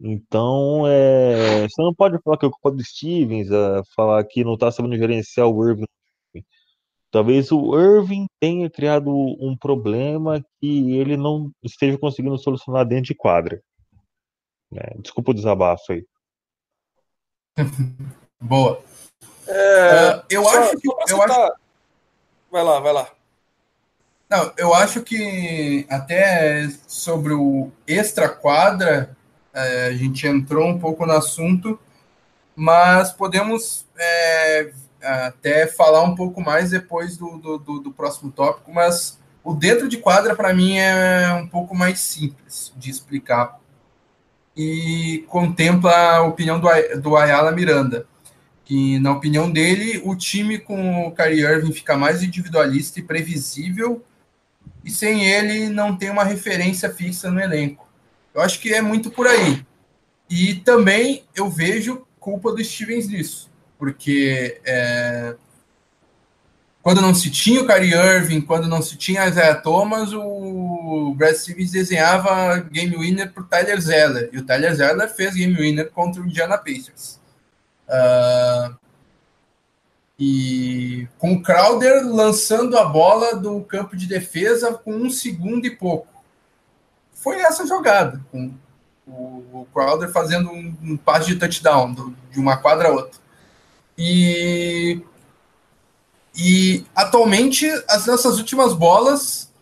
[SPEAKER 2] Então, é, você não pode falar que é culpa do Stevens, é, falar que não está sabendo gerenciar o Irving. Talvez o Irving tenha criado um problema que ele não esteja conseguindo solucionar dentro de quadra. É, desculpa o desabafo aí.
[SPEAKER 1] Boa.
[SPEAKER 4] É, uh, eu só, acho que. Eu acho... Vai lá, vai lá.
[SPEAKER 1] Não, eu acho que até sobre o extra-quadra, é, a gente entrou um pouco no assunto, mas podemos é, até falar um pouco mais depois do, do, do, do próximo tópico, mas o dentro de quadra, para mim, é um pouco mais simples de explicar e contempla a opinião do, do Ayala Miranda, que, na opinião dele, o time com o Kyrie Irving fica mais individualista e previsível, e sem ele não tem uma referência fixa no elenco. Eu acho que é muito por aí. E também eu vejo culpa do Stevens nisso, porque é, quando não se tinha o Kyrie Irving, quando não se tinha Isaiah Thomas, o Brad Stevens desenhava game winner para o Tyler Zeller. E o Tyler Zeller fez game winner contra o Indiana Pacers. Uh, e com o Crowder lançando a bola do campo de defesa com um segundo e pouco. Foi essa jogada, com o Crowder fazendo um, um passe de touchdown do, de uma quadra a outra. E e atualmente, as nossas últimas bolas,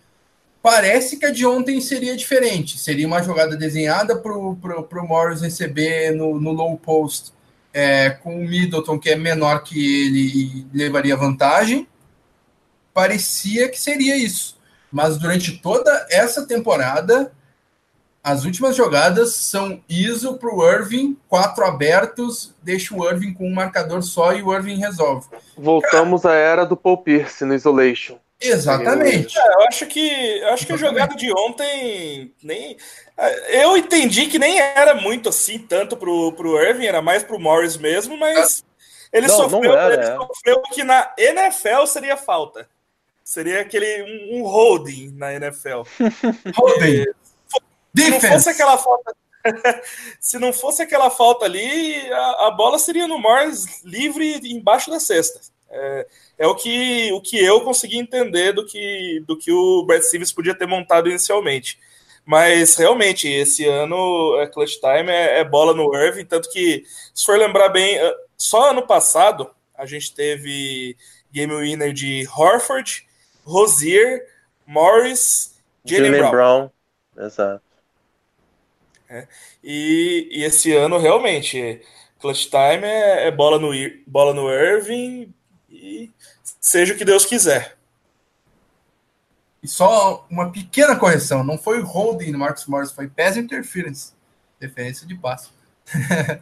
[SPEAKER 1] parece que a de ontem seria diferente. Seria uma jogada desenhada para o Morris receber no, no low post é, com o Middleton, que é menor que ele e levaria vantagem. Parecia que seria isso. Mas durante toda essa temporada, as últimas jogadas são ISO para o Irving, quatro abertos, deixa o Irving com um marcador só e o Irving resolve.
[SPEAKER 3] Voltamos Cara, à era do Paul Pierce no Isolation.
[SPEAKER 1] Exatamente.
[SPEAKER 4] É, eu acho que eu acho que a jogada de ontem nem eu entendi que nem era muito assim tanto pro, pro Irving, era mais pro Morris mesmo, mas ele, não, sofreu, não era, ele é. sofreu que na NFL seria falta. Seria aquele um, um holding na NFL.
[SPEAKER 1] holding.
[SPEAKER 4] Se não fosse aquela falta, se não fosse aquela falta ali, a, a, bola seria no Morris livre embaixo da cesta. É, é, o, que, o que eu consegui entender do que, do que o Brad Stevens podia ter montado inicialmente. Mas realmente, esse ano é clutch time, é, é bola no Irving, tanto que, se for lembrar bem, é, só ano passado a gente teve game winner de Horford, Rosier, Morris, Jalen Brown. Brown.
[SPEAKER 3] Exato.
[SPEAKER 4] É. E, e, esse ano, realmente, clutch time é, é, bola, no, bola no Irving E seja o que Deus quiser.
[SPEAKER 1] E só uma pequena correção: não foi holding no Marcos Morris, foi pass interference. Referência de passe.
[SPEAKER 4] uh...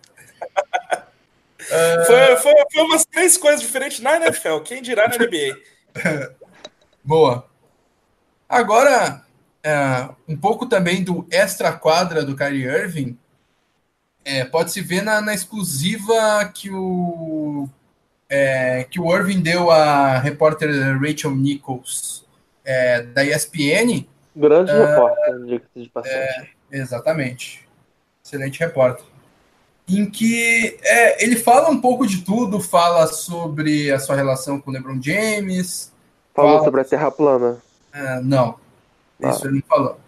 [SPEAKER 4] foi, foi, foi umas três coisas diferentes na NFL. Quem dirá na NBA?
[SPEAKER 1] Boa. Agora, uh, um pouco também do extra quadra do Kyrie Irving. É, pode se ver na, na exclusiva que o é, que o Irving deu à repórter Rachel Nichols é, da ESPN.
[SPEAKER 3] Grande uh, repórter, diga-se de passagem.
[SPEAKER 1] É, exatamente. Excelente repórter. Em que é, ele fala um pouco de tudo, fala sobre a sua relação com o LeBron James.
[SPEAKER 3] Falou fala... sobre a Terra plana.
[SPEAKER 1] Uh, não, ah. isso ele não falou.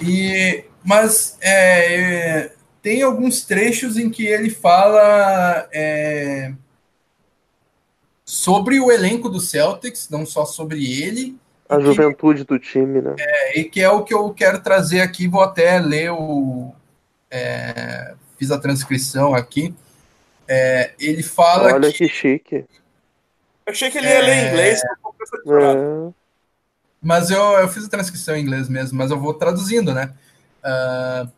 [SPEAKER 1] E, mas é, tem alguns trechos em que ele fala é, sobre o elenco do Celtics, não só sobre ele.
[SPEAKER 3] A juventude do time, né?
[SPEAKER 1] É, e que é o que eu quero trazer aqui, vou até ler o. É, fiz a transcrição aqui. É, ele fala.
[SPEAKER 3] Olha que, que chique.
[SPEAKER 4] Eu achei que ele ia ler é. inglês. É.
[SPEAKER 1] Mas eu, eu fiz a transcrição em inglês mesmo, mas eu vou traduzindo, né? Uh,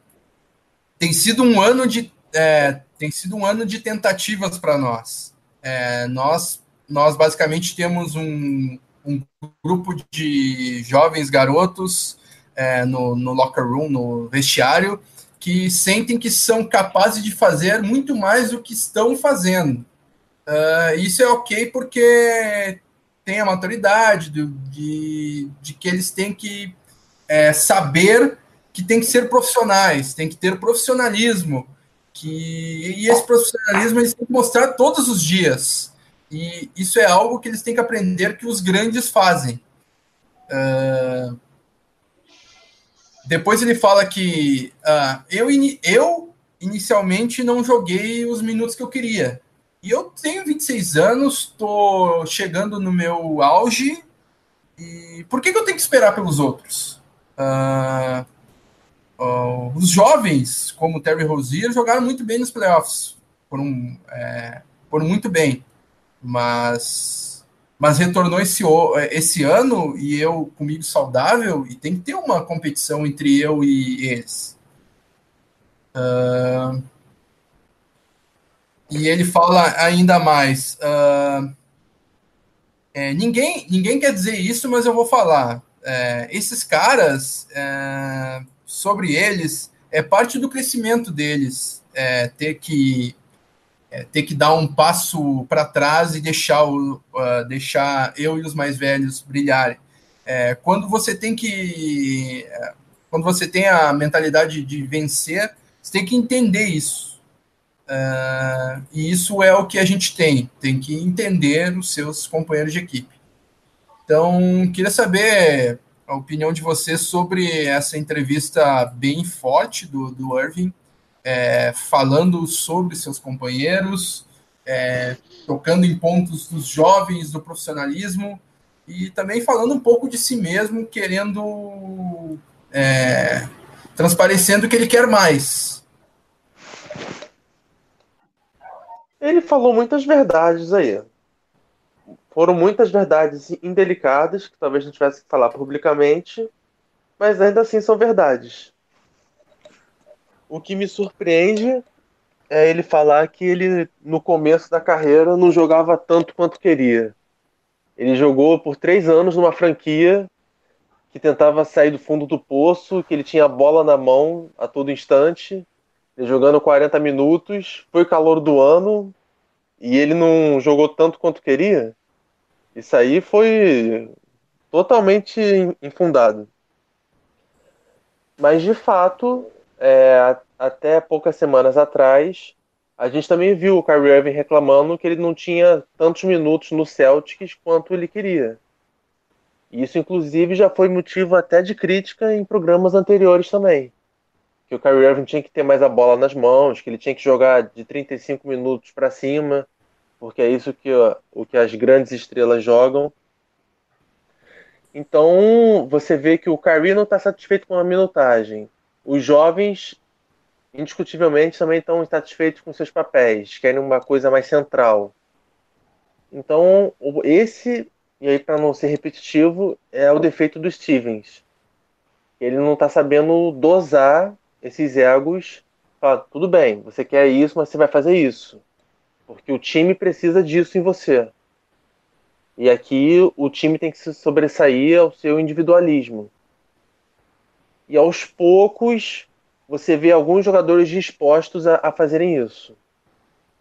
[SPEAKER 1] tem sido um ano de é, tem sido um ano de tentativas para nós. É, nós nós basicamente temos um, um grupo de jovens garotos é, no, no locker room, no vestiário, que sentem que são capazes de fazer muito mais do que estão fazendo. Uh, isso é ok porque tem a maturidade de, de, de que eles têm que é, saber que tem que ser profissionais, tem que ter profissionalismo, que e esse profissionalismo eles têm que mostrar todos os dias. E isso é algo que eles têm que aprender que os grandes fazem. Uh, depois ele fala que uh, eu, eu inicialmente não joguei os minutos que eu queria. E eu tenho 26 anos, estou chegando no meu auge. E por que, que eu tenho que esperar pelos outros? Uh, uh, os jovens, como Terry Rozier, jogaram muito bem nos playoffs. Foram, é, foram muito bem mas mas retornou esse, esse ano e eu comigo saudável e tem que ter uma competição entre eu e eles. Uh, e ele fala ainda mais. Uh, é, ninguém, ninguém quer dizer isso, mas eu vou falar. É, esses caras, é, sobre eles, é parte do crescimento deles é, ter que é, ter que dar um passo para trás e deixar, o, uh, deixar eu e os mais velhos brilharem. É, quando você tem que. Quando você tem a mentalidade de vencer, você tem que entender isso. Uh, e isso é o que a gente tem. Tem que entender os seus companheiros de equipe. Então, queria saber a opinião de você sobre essa entrevista bem forte do, do Irving é, falando sobre seus companheiros, é, tocando em pontos dos jovens, do profissionalismo, e também falando um pouco de si mesmo, querendo. É, transparecendo que ele quer mais.
[SPEAKER 3] Ele falou muitas verdades aí. Foram muitas verdades indelicadas, que talvez não tivesse que falar publicamente, mas ainda assim são verdades. O que me surpreende é ele falar que ele, no começo da carreira, não jogava tanto quanto queria. Ele jogou por três anos numa franquia que tentava sair do fundo do poço, que ele tinha a bola na mão a todo instante, jogando 40 minutos, foi calor do ano e ele não jogou tanto quanto queria. Isso aí foi totalmente infundado. Mas de fato, é, até poucas semanas atrás, a gente também viu o Kyrie Irving reclamando que ele não tinha tantos minutos no Celtics quanto ele queria. Isso, inclusive, já foi motivo até de crítica em programas anteriores também. Que o Kyrie Irving tinha que ter mais a bola nas mãos, que ele tinha que jogar de 35 minutos para cima, porque é isso que o que as grandes estrelas jogam. Então, você vê que o Kyrie não está satisfeito com a minutagem os jovens, indiscutivelmente, também estão insatisfeitos com seus papéis, querem uma coisa mais central. Então, esse, e aí para não ser repetitivo, é o defeito do Stevens. Ele não está sabendo dosar esses egos. Tudo bem, você quer isso, mas você vai fazer isso. Porque o time precisa disso em você. E aqui o time tem que se sobressair ao seu individualismo. E aos poucos você vê alguns jogadores dispostos a, a fazerem isso.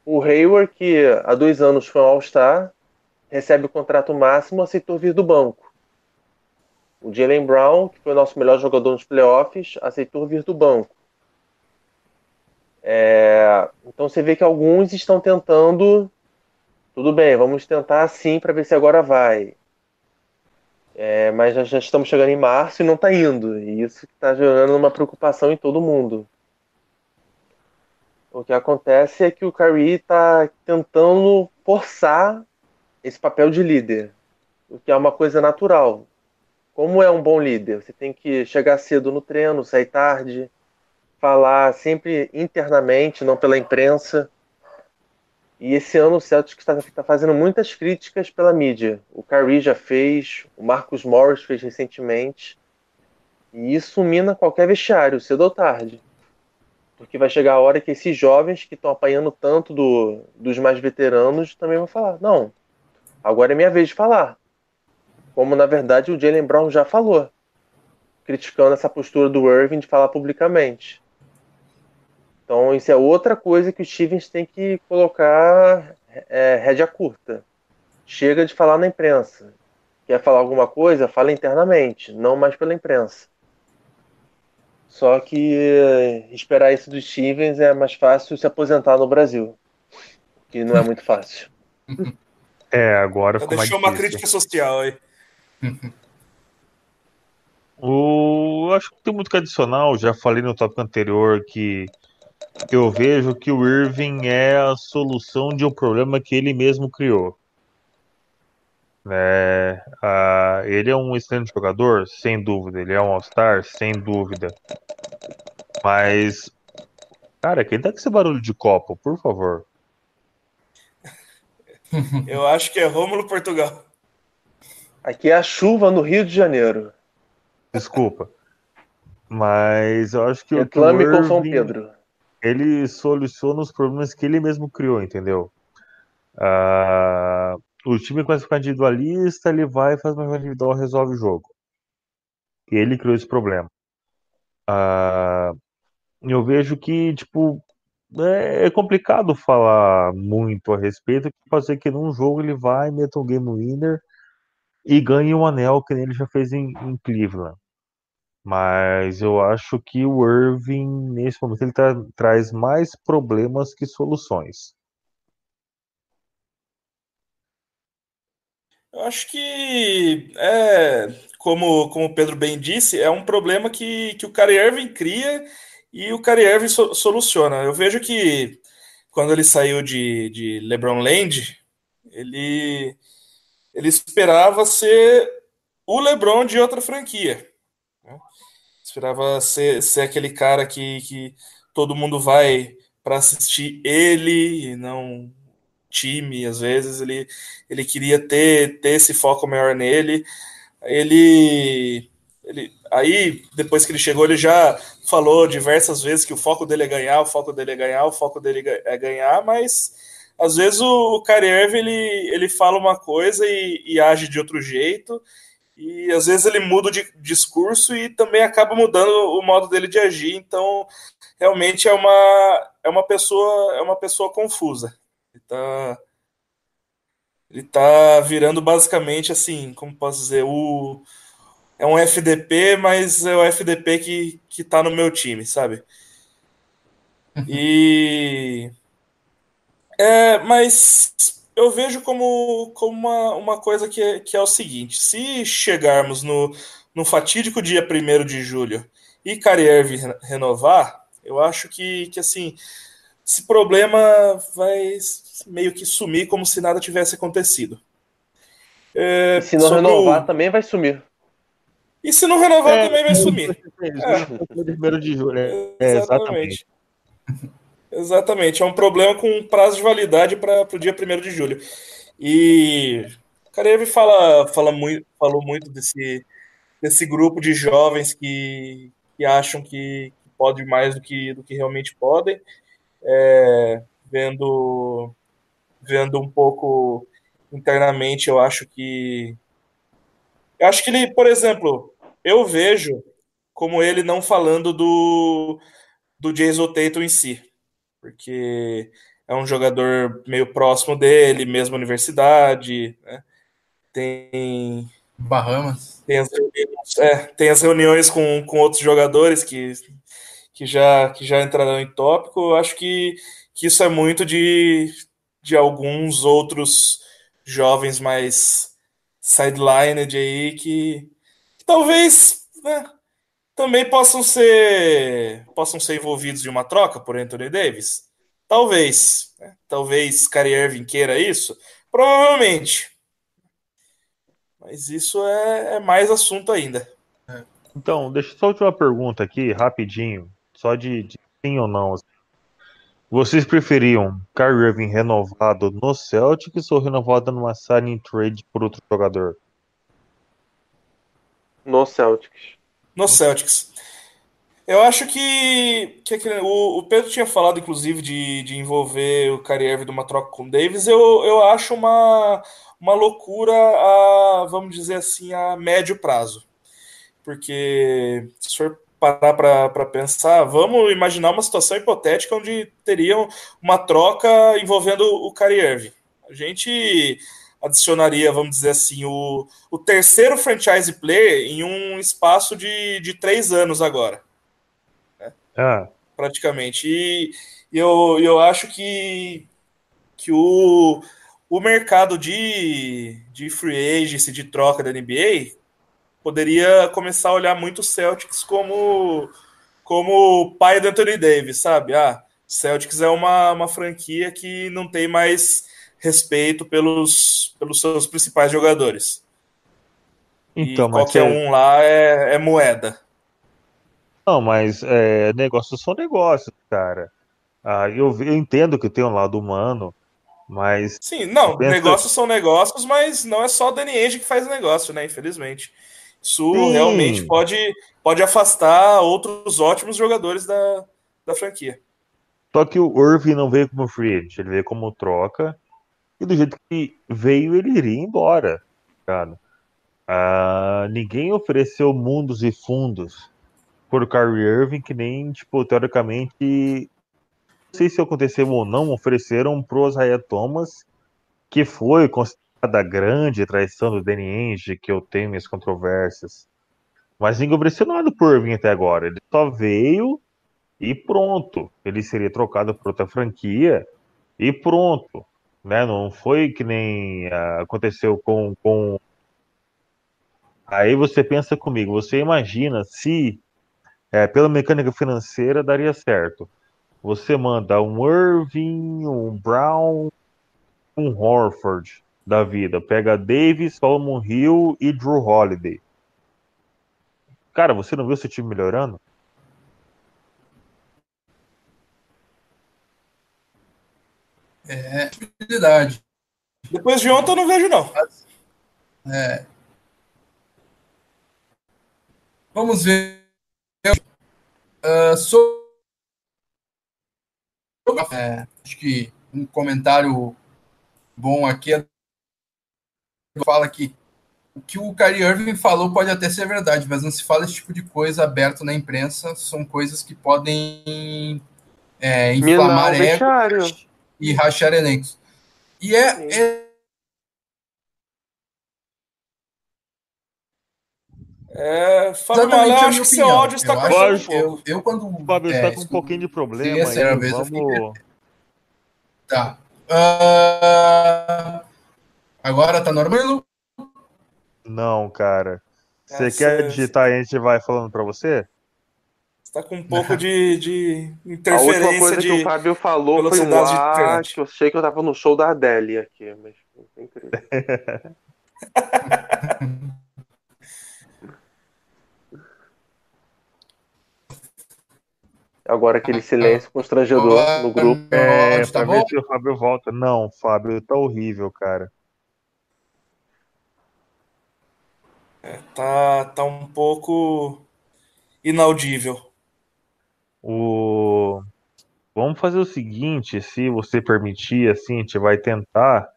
[SPEAKER 3] O Hayward, que há dois anos foi um All-Star, recebe o contrato máximo, aceitou vir do banco. O Jalen Brown, que foi o nosso melhor jogador nos playoffs, aceitou vir do banco. É, então você vê que alguns estão tentando. Tudo bem, vamos tentar assim para ver se agora vai. É, mas já, já, estamos chegando em março e não está indo. E isso está gerando uma preocupação em todo mundo. O que acontece é que o Curry está tentando forçar esse papel de líder, o que é uma coisa natural. Como é um bom líder? Você tem que chegar cedo no treino, sair tarde, falar sempre internamente, não pela imprensa. E esse ano o Celtics está tá fazendo muitas críticas pela mídia. O Kyrie já fez, o Marcus Morris fez recentemente. E isso mina qualquer vestiário, cedo ou tarde. Porque vai chegar a hora que esses jovens que estão apanhando tanto do, dos mais veteranos também vão falar: não, agora é minha vez de falar. Como na verdade o Jalen Brown já falou, criticando essa postura do Irving de falar publicamente. Então, isso é outra coisa que o Stevens tem que colocar é, rédea curta. Chega de falar na imprensa. Quer falar alguma coisa? Fala internamente, não mais pela imprensa. Só que eh, esperar isso do Stevens é mais fácil se aposentar no Brasil, que não é muito fácil.
[SPEAKER 2] É, agora
[SPEAKER 4] ficou Deixou uma crítica social aí.
[SPEAKER 2] o... Acho que tem muito que adicionar. Já falei no tópico anterior que eu vejo que o Irving é a solução de um problema que ele mesmo criou. É, ele é um excelente jogador, sem dúvida. Ele é um All-Star, sem dúvida. Mas, cara, quem tá com esse barulho de copo, por favor?
[SPEAKER 4] Eu acho que é Rômulo Portugal.
[SPEAKER 3] Aqui é a chuva no Rio de Janeiro.
[SPEAKER 2] Desculpa. Mas eu acho que
[SPEAKER 3] Reclame o. Reclame com São Pedro
[SPEAKER 2] ele soluciona os problemas que ele mesmo criou, entendeu? Uh, o time começa a ficar individualista, ele vai, faz uma individual, resolve o jogo. E ele criou esse problema. Uh, eu vejo que, tipo, é, é, complicado falar muito a respeito, fazer que num jogo ele vai, meta um game winner e ganhe um anel que ele já fez em, em Cleveland. Mas eu acho que o Irving, nesse momento, ele tra traz mais problemas que soluções.
[SPEAKER 4] Eu acho que, é, como, como o Pedro bem disse, é um problema que, que o Kyrie Irving cria e o Kyrie Irving so soluciona. Eu vejo que quando ele saiu de, de LeBron Land, ele, ele esperava ser o LeBron de outra franquia. Esperava ser, ser aquele cara que, que todo mundo vai para assistir ele e não time, às vezes ele, ele queria ter, ter esse foco maior nele. Ele, ele aí depois que ele chegou, ele já falou diversas vezes que o foco dele é ganhar, o foco dele é ganhar, o foco dele é ganhar, mas às vezes o, o Kyrie ele, ele fala uma coisa e, e age de outro jeito, e às vezes ele muda de discurso e também acaba mudando o modo dele de agir. Então, realmente é uma é uma pessoa é uma pessoa confusa. Ele tá ele tá virando basicamente assim, como posso dizer, o é um FDP, mas é o FDP que que tá no meu time, sabe? E é, mas eu vejo como, como uma, uma coisa que é, que é o seguinte: se chegarmos no, no fatídico dia 1 de julho e Carierve renovar, eu acho que, que assim, esse problema vai meio que sumir como se nada tivesse acontecido.
[SPEAKER 3] É, se não renovar, o... também vai sumir.
[SPEAKER 4] E se não renovar, é, também vai sumir.
[SPEAKER 2] É. 1 de julho, é,
[SPEAKER 4] é exatamente. Exatamente. É um problema com prazo de validade para o dia 1 de julho. E o Karev fala, fala muito, falou muito desse, desse grupo de jovens que, que acham que, pode mais do que, do que realmente podem. É, vendo, vendo um pouco internamente, eu acho que. Eu acho que ele, por exemplo, eu vejo como ele não falando do, do Jason Tatum em si, porque é um jogador meio próximo dele, mesma universidade, né? tem
[SPEAKER 1] Bahamas.
[SPEAKER 4] Tem as reuniões, é, tem as reuniões com, com outros jogadores que, que, já, que já entrarão em tópico. Eu acho que, que isso é muito de, de alguns outros jovens mais sidelined aí que, que talvez né, também possam ser possam ser envolvidos de uma troca por Anthony Davis. Talvez. Né? Talvez Kyrie Irving queira isso. Provavelmente. Mas isso é, é mais assunto ainda.
[SPEAKER 2] Então, deixa só a última pergunta aqui, rapidinho. Só de, de sim ou não. Vocês preferiam Kyrie Irving renovado no Celtics ou renovado numa signing trade por outro jogador?
[SPEAKER 3] No Celtics.
[SPEAKER 4] No Celtics. Eu acho que, que o, o, Pedro tinha falado, inclusive, de, de envolver o Kyrie Irving numa troca com o Davis. Eu, eu acho uma, uma loucura a, vamos dizer assim, a médio prazo. Porque se for parar para pensar, vamos imaginar uma situação hipotética onde teriam uma troca envolvendo o Irving. A gente adicionaria, vamos dizer assim, o, o terceiro franchise player em um espaço de, de três anos agora. Né? Ah. Praticamente. E eu, eu acho que, que o, o mercado de, de free agency, de troca da NBA, poderia começar a olhar muito o Celtics como como pai do Anthony Davis, sabe? Ah, Celtics é uma, uma franquia que não tem mais respeito pelos, pelos seus principais jogadores. Então, e qualquer é... um lá é, é, moeda.
[SPEAKER 2] Não, mas é, negócios são negócios, cara. Ah, eu, eu entendo que tem um lado humano, mas.
[SPEAKER 4] Sim, não, pensa... negócios são negócios, mas não é só o Danny Ainge que faz negócio, né? Infelizmente. Isso Sim. realmente pode, pode afastar outros ótimos jogadores da, da franquia.
[SPEAKER 2] Só que o Irving não veio como free agent, ele veio como troca. E do jeito que veio, ele iria embora. Cara. Ah, ninguém ofereceu mundos e fundos por Kyrie Irving, que nem, tipo, teoricamente sei se aconteceu ou não, ofereceram pro Isaiah Thomas, que foi considerada a grande traição do Danny Ainge, que eu tenho minhas controvérsias. Mas ninguém ofereceu nada por Irving até agora. Ele só veio e pronto. Ele seria trocado por outra franquia e pronto. Né? Não foi que nem uh, aconteceu com, com. Aí você pensa comigo, você imagina se, é, pela mecânica financeira, daria certo você manda um Irving, um Brown, um Horford da vida. Pega Davis, Solomon Hill e Drew Holiday. Cara, você não viu seu time melhorando?
[SPEAKER 1] É, possibilidade.
[SPEAKER 4] Depois de ontem eu não vejo, não.
[SPEAKER 1] É. Vamos ver. Uh, sobre é, acho que um comentário bom aqui é fala que o que o Kyrie Irving falou pode até ser verdade, mas não se fala esse tipo de coisa aberto na imprensa. São coisas que podem é, inflamar egos e rachar elencos. E é, é
[SPEAKER 4] É, Fábio Malé, acho que seu áudio está
[SPEAKER 2] cortando um pouco. Eu, eu quando. Fábio está é, com um pouquinho de problema. Aí, vez vamos...
[SPEAKER 1] eu Tá. Uh... Agora tá normal?
[SPEAKER 2] Não, cara. Você quer digitar e a gente vai falando para você?
[SPEAKER 4] tá com um né? pouco de, de interferência. A última coisa
[SPEAKER 3] de que o Fábio falou foi um ah, que eu achei que eu tava no show da Adele aqui, mas é incrível. Agora aquele silêncio constrangedor no grupo.
[SPEAKER 2] É, tá pra ver se o Fábio volta. Não, Fábio, tá horrível, cara.
[SPEAKER 4] É, tá, tá um pouco inaudível.
[SPEAKER 2] O... Vamos fazer o seguinte, se você permitir, assim, a gente vai tentar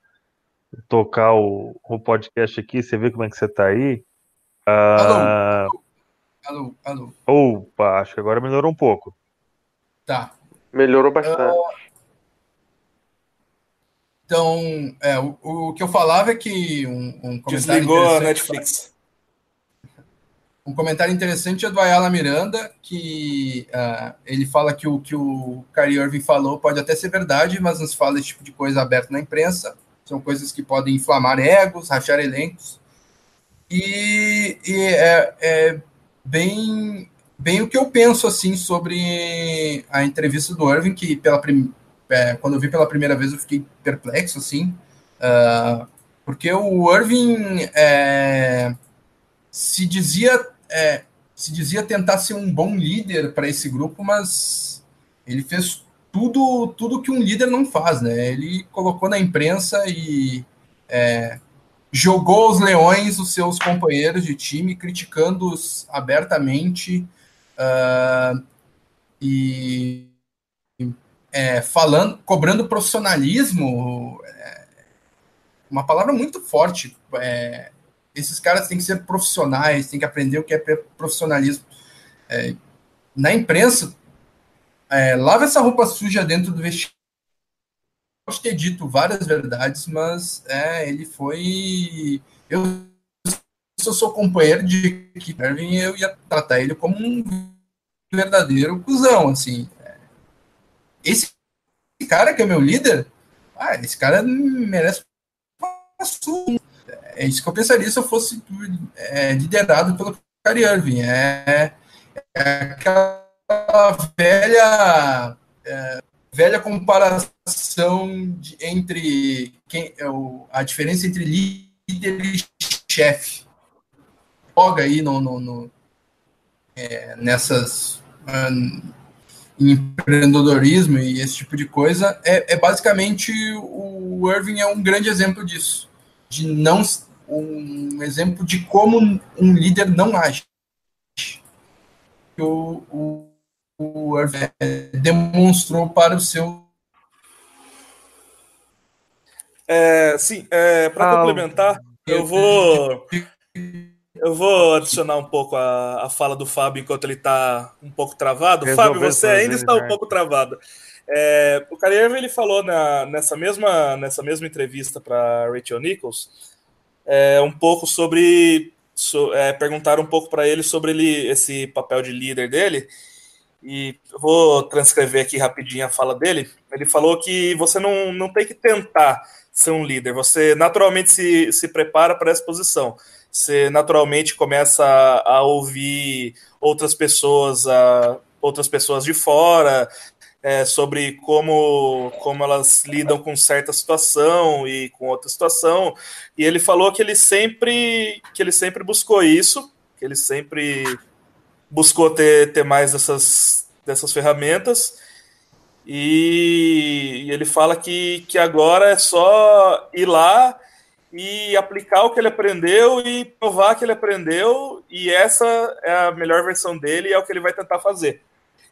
[SPEAKER 2] tocar o, o podcast aqui, você vê como é que você tá aí.
[SPEAKER 1] Ah... Alô, alô,
[SPEAKER 2] alô. Opa, acho que agora melhorou um pouco.
[SPEAKER 1] Tá.
[SPEAKER 3] Melhorou bastante. Uh...
[SPEAKER 1] Então, é, o, o, que eu falava é que um, um
[SPEAKER 4] Desligou a Netflix.
[SPEAKER 1] Um comentário interessante é do Ayala Miranda, que uh, ele fala que o que o Kyrie Irving falou pode até ser verdade, mas não se fala esse tipo de coisa aberto na imprensa. São coisas que podem inflamar egos, rachar elencos. E, e é, é, bem, bem o que eu penso assim sobre a entrevista do Irving, que pela prim, é, quando eu vi pela primeira vez eu fiquei perplexo assim, uh, porque o Irving é, se dizia é, se dizia tentar ser um bom líder para esse grupo, mas ele fez tudo tudo que um líder não faz, né? Ele colocou na imprensa e é, jogou aos leões os seus companheiros de time, criticando-os abertamente uh, e é, falando, cobrando profissionalismo, é, uma palavra muito forte. É, esses caras têm que ser profissionais, têm que aprender o que é profissionalismo. É, na imprensa, é, lava essa roupa suja dentro do vestiário. Pode ter dito várias verdades, mas é, ele foi. Eu, se eu sou companheiro de equipe, eu ia tratar ele como um verdadeiro cuzão, assim. Esse cara que é meu líder, ah, esse cara merece é isso que eu pensaria se eu fosse é, liderado pelo Kyrie Irving. É, é aquela velha é, velha comparação de, entre quem é a diferença entre líder e chefe. Joga aí no, no, no é, nessas empreendedorismo e esse tipo de coisa é, é basicamente o Irving é um grande exemplo disso de não um exemplo de como um líder não age. O, o, o demonstrou para o seu.
[SPEAKER 4] É, sim, é, para ah, complementar, eu vou eu vou adicionar um pouco a, a fala do Fábio enquanto ele está um pouco travado. Fábio, você ainda está um pouco travado. É, o Carrier ele falou na, nessa, mesma, nessa mesma entrevista para Rachel Nichols é, um pouco sobre. So, é, perguntaram um pouco para ele sobre ele, esse papel de líder dele. E vou transcrever aqui rapidinho a fala dele. Ele falou que você não, não tem que tentar ser um líder, você naturalmente se, se prepara para essa posição. Você naturalmente começa a, a ouvir outras pessoas, a, outras pessoas de fora, é, sobre como, como elas lidam com certa situação e com outra situação. E ele falou que ele sempre que ele sempre buscou isso, que ele sempre buscou ter, ter mais dessas, dessas ferramentas. E, e ele fala que, que agora é só ir lá e aplicar o que ele aprendeu e provar que ele aprendeu, e essa é a melhor versão dele e é o que ele vai tentar fazer.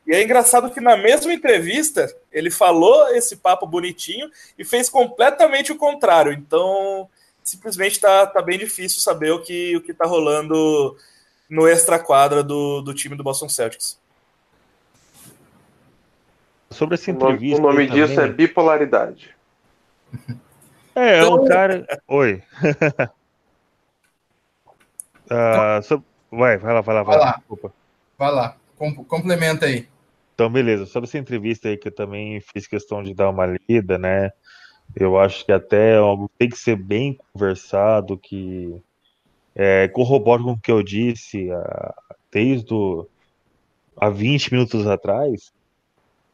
[SPEAKER 4] E é engraçado que na mesma entrevista ele falou esse papo bonitinho e fez completamente o contrário. Então, simplesmente tá, tá bem difícil saber o que, o que tá rolando no extra-quadra do, do time do Boston Celtics.
[SPEAKER 2] Sobre essa entrevista.
[SPEAKER 3] O nome, o nome disso também... é bipolaridade.
[SPEAKER 2] É, é um então- cara. Oi. uh, so... Vai, vai lá, vai lá,
[SPEAKER 1] vai, lá. Desculpa. Vai lá, Com complementa aí.
[SPEAKER 2] Então, beleza. Sobre essa entrevista aí que eu também fiz questão de dar uma lida, né? Eu acho que até algo tem que ser bem conversado, que é, corrobora com o que eu disse a, desde o, há 20 minutos atrás.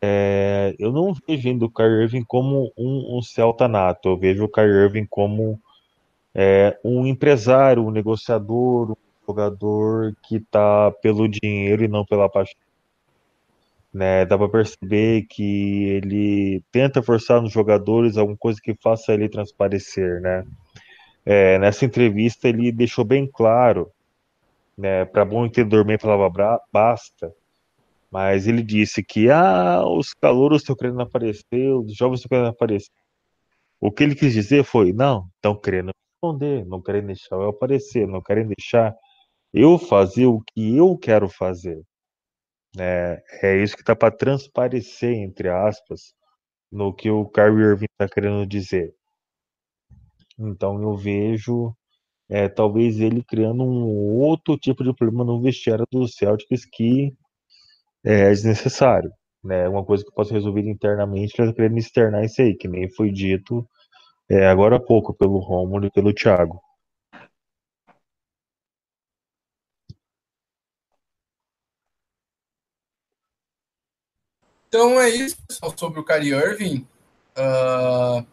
[SPEAKER 2] É, eu não vejo ainda o Kyrie Irving como um, um Celta nato. Eu vejo o Kyrie Irving como é, um empresário, um negociador, um jogador que está pelo dinheiro e não pela paixão né? Dá para perceber que ele tenta forçar nos jogadores alguma coisa que faça ele transparecer, né? É, nessa entrevista ele deixou bem claro né, para bom entendedor meio falava basta, mas ele disse que ah, os calouros estão querendo aparecer, os jovens estão querendo aparecer. O que ele quis dizer foi, não, estão querendo responder, não querem deixar eu aparecer, não querem deixar eu fazer o que eu quero fazer. É, é isso que está para transparecer, entre aspas, no que o Kyrie Irving está querendo dizer. Então eu vejo é, talvez ele criando um outro tipo de problema no vestiário do Celtics que é desnecessário. Né? Uma coisa que pode ser resolvida internamente, ele está querendo externar isso aí, que nem foi dito é, agora há pouco pelo Romulo e pelo Thiago.
[SPEAKER 1] Então é isso, pessoal, sobre o Kyrie Irving. Uh,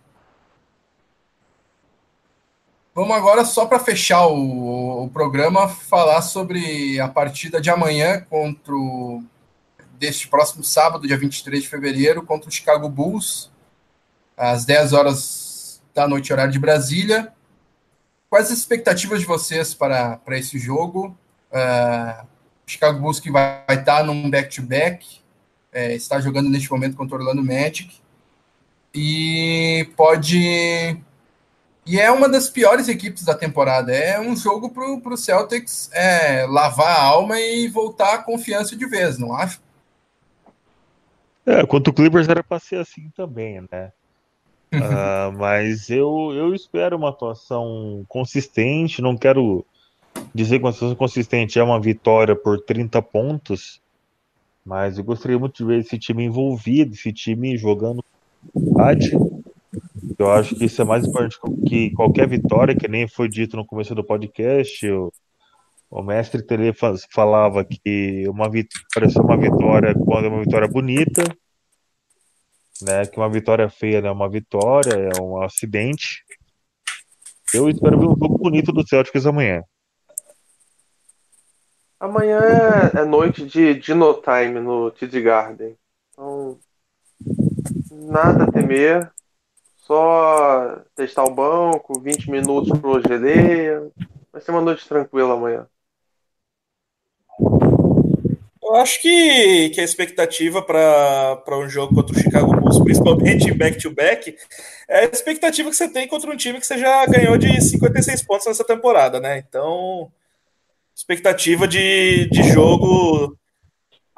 [SPEAKER 1] Vamos agora, só para fechar o, o, programa, falar sobre a partida de amanhã contra o, deste próximo sábado, dia 23 de fevereiro, contra o Chicago Bulls, às 10 horas da noite, horário de Brasília. Quais as expectativas de vocês para, para esse jogo? Uh, Chicago Bulls que vai, vai estar num back-to-back, -back, é, está jogando neste momento contra o Orlando Magic, e pode e é uma das piores equipes da temporada. É um jogo para o Celtics é, lavar a alma e voltar a confiança de vez, não acho?
[SPEAKER 2] É, quanto o Clippers era para ser assim também, né? uh, mas eu, eu espero uma atuação consistente. Não quero dizer que uma atuação consistente é uma vitória por 30 pontos, mas eu gostaria muito de ver esse time envolvido, esse time jogando eu acho que isso é mais importante que qualquer vitória, que nem foi dito no começo do podcast. O, o mestre Tele falava que uma vitória é uma vitória quando é uma vitória bonita, né? Que uma vitória feia não é uma vitória, é um acidente. Eu espero ver um jogo bonito do Celtics amanhã.
[SPEAKER 3] Amanhã é, noite de Dino Time no TD Garden. Então, nada a temer. Só testar o banco, 20 minutos pro geleia. Vai ser uma noite tranquila amanhã.
[SPEAKER 4] Eu acho que, que a expectativa para um jogo contra o Chicago Bulls, principalmente back-to-back, é a expectativa que você tem contra um time que você já ganhou de 56 pontos nessa temporada, né? Então, expectativa de, de jogo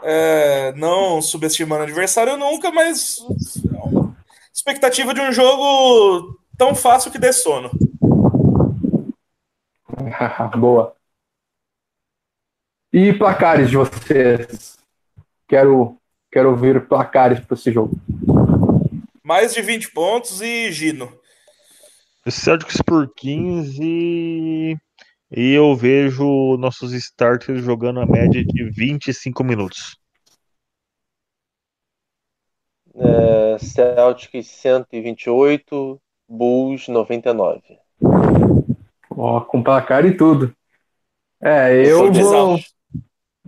[SPEAKER 4] é, não subestimando o adversário nunca, mas expectativa de um jogo tão fácil que dê sono.
[SPEAKER 5] Boa. E placares de vocês? Quero, quero ouvir placares para esse jogo.
[SPEAKER 4] Mais de 20 pontos e Gino.
[SPEAKER 2] Celtics por 15 e eu vejo nossos starters jogando a média de 25 minutos.
[SPEAKER 3] É, Celtics 128, Bulls 99.
[SPEAKER 5] Ó, com placar e tudo. É, eu vou.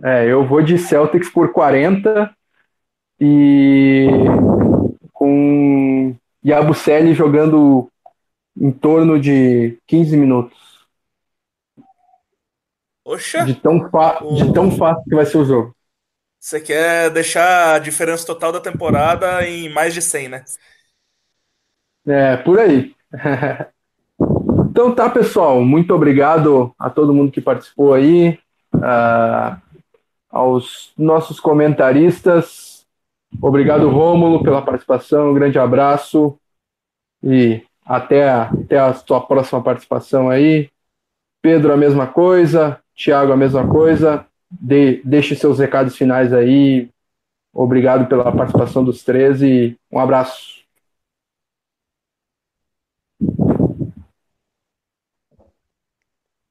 [SPEAKER 5] É, eu vou de Celtics por 40 e com Yabusele jogando em torno de 15 minutos.
[SPEAKER 4] Oxa!
[SPEAKER 5] De tão, de tão fácil que vai ser o jogo.
[SPEAKER 4] Você quer deixar a diferença total da temporada em mais de 100, né?
[SPEAKER 5] É, por aí. então tá, pessoal. Muito obrigado a todo mundo que participou aí, uh, aos nossos comentaristas. Obrigado, Rômulo, pela participação. Um grande abraço e até, até a sua próxima participação aí. Pedro, a mesma coisa. Tiago, a mesma coisa de, deixe seus recados finais aí. Obrigado pela participação dos três e um abraço.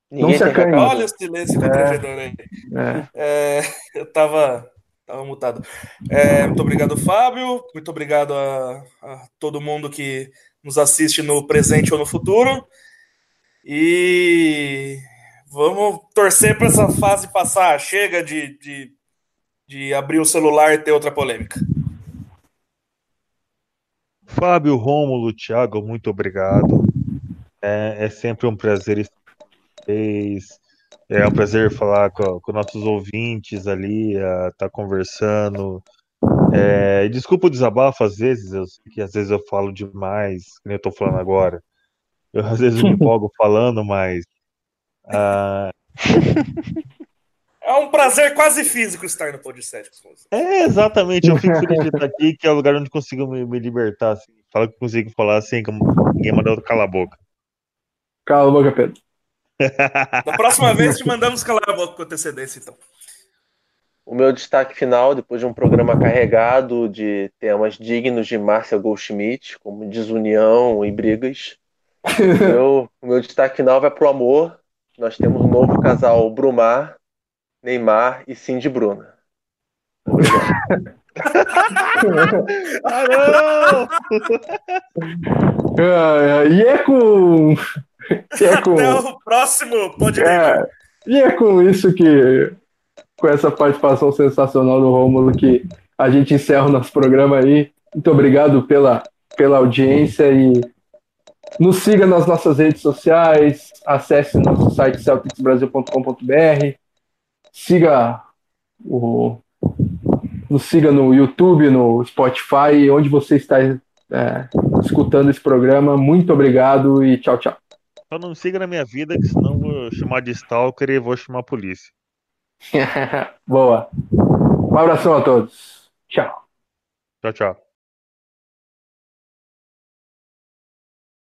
[SPEAKER 4] Ninguém Não se acanhe. Olha o silêncio constrangedor é. aí. É. É, eu tava, tava mutado. É, muito obrigado, Fábio. Muito obrigado a, a todo mundo que nos assiste no presente ou no futuro. E Vamos torcer para essa fase passar. Chega de, de, de abrir o celular e ter outra polêmica.
[SPEAKER 2] Fábio, Rômulo, Thiago, muito obrigado. É, é sempre um prazer estar com vocês. É um prazer falar com, com nossos ouvintes ali, estar tá conversando. É, desculpa o desabafo às vezes, eu sei que às vezes eu falo demais, como eu estou falando agora. Eu às vezes me empolgo falando, mas. Uh...
[SPEAKER 4] É um prazer quase físico estar no podcast com você.
[SPEAKER 2] É, exatamente. Eu fico feliz de estar aqui, que é o lugar onde consigo me, me libertar. Assim. Fala que consigo falar assim, como ninguém mandou calar a boca.
[SPEAKER 5] Cala a boca, Pedro.
[SPEAKER 4] Da próxima vez te mandamos calar a boca com antecedência, então.
[SPEAKER 3] O meu destaque final, depois de um programa carregado de temas dignos de Márcia Goldschmidt, como desunião e brigas, o, meu, o meu destaque final vai para o amor. Nós temos um novo casal Brumar, Neymar e Cindy Bruna. Obrigado.
[SPEAKER 5] ah, não! e é com.
[SPEAKER 4] E é com... Até o próximo podcast.
[SPEAKER 5] É, e é com isso que. Com essa participação sensacional do Rômulo que a gente encerra o nosso programa aí. Muito obrigado pela, pela audiência e nos siga nas nossas redes sociais, acesse nosso site celticsbrasil.com.br, siga o nos siga no YouTube, no Spotify, onde você está é, escutando esse programa. Muito obrigado e tchau, tchau.
[SPEAKER 2] Só não siga na minha vida, que senão vou chamar de stalker e vou chamar a polícia.
[SPEAKER 5] Boa. Um abração a todos. Tchau.
[SPEAKER 2] Tchau, tchau.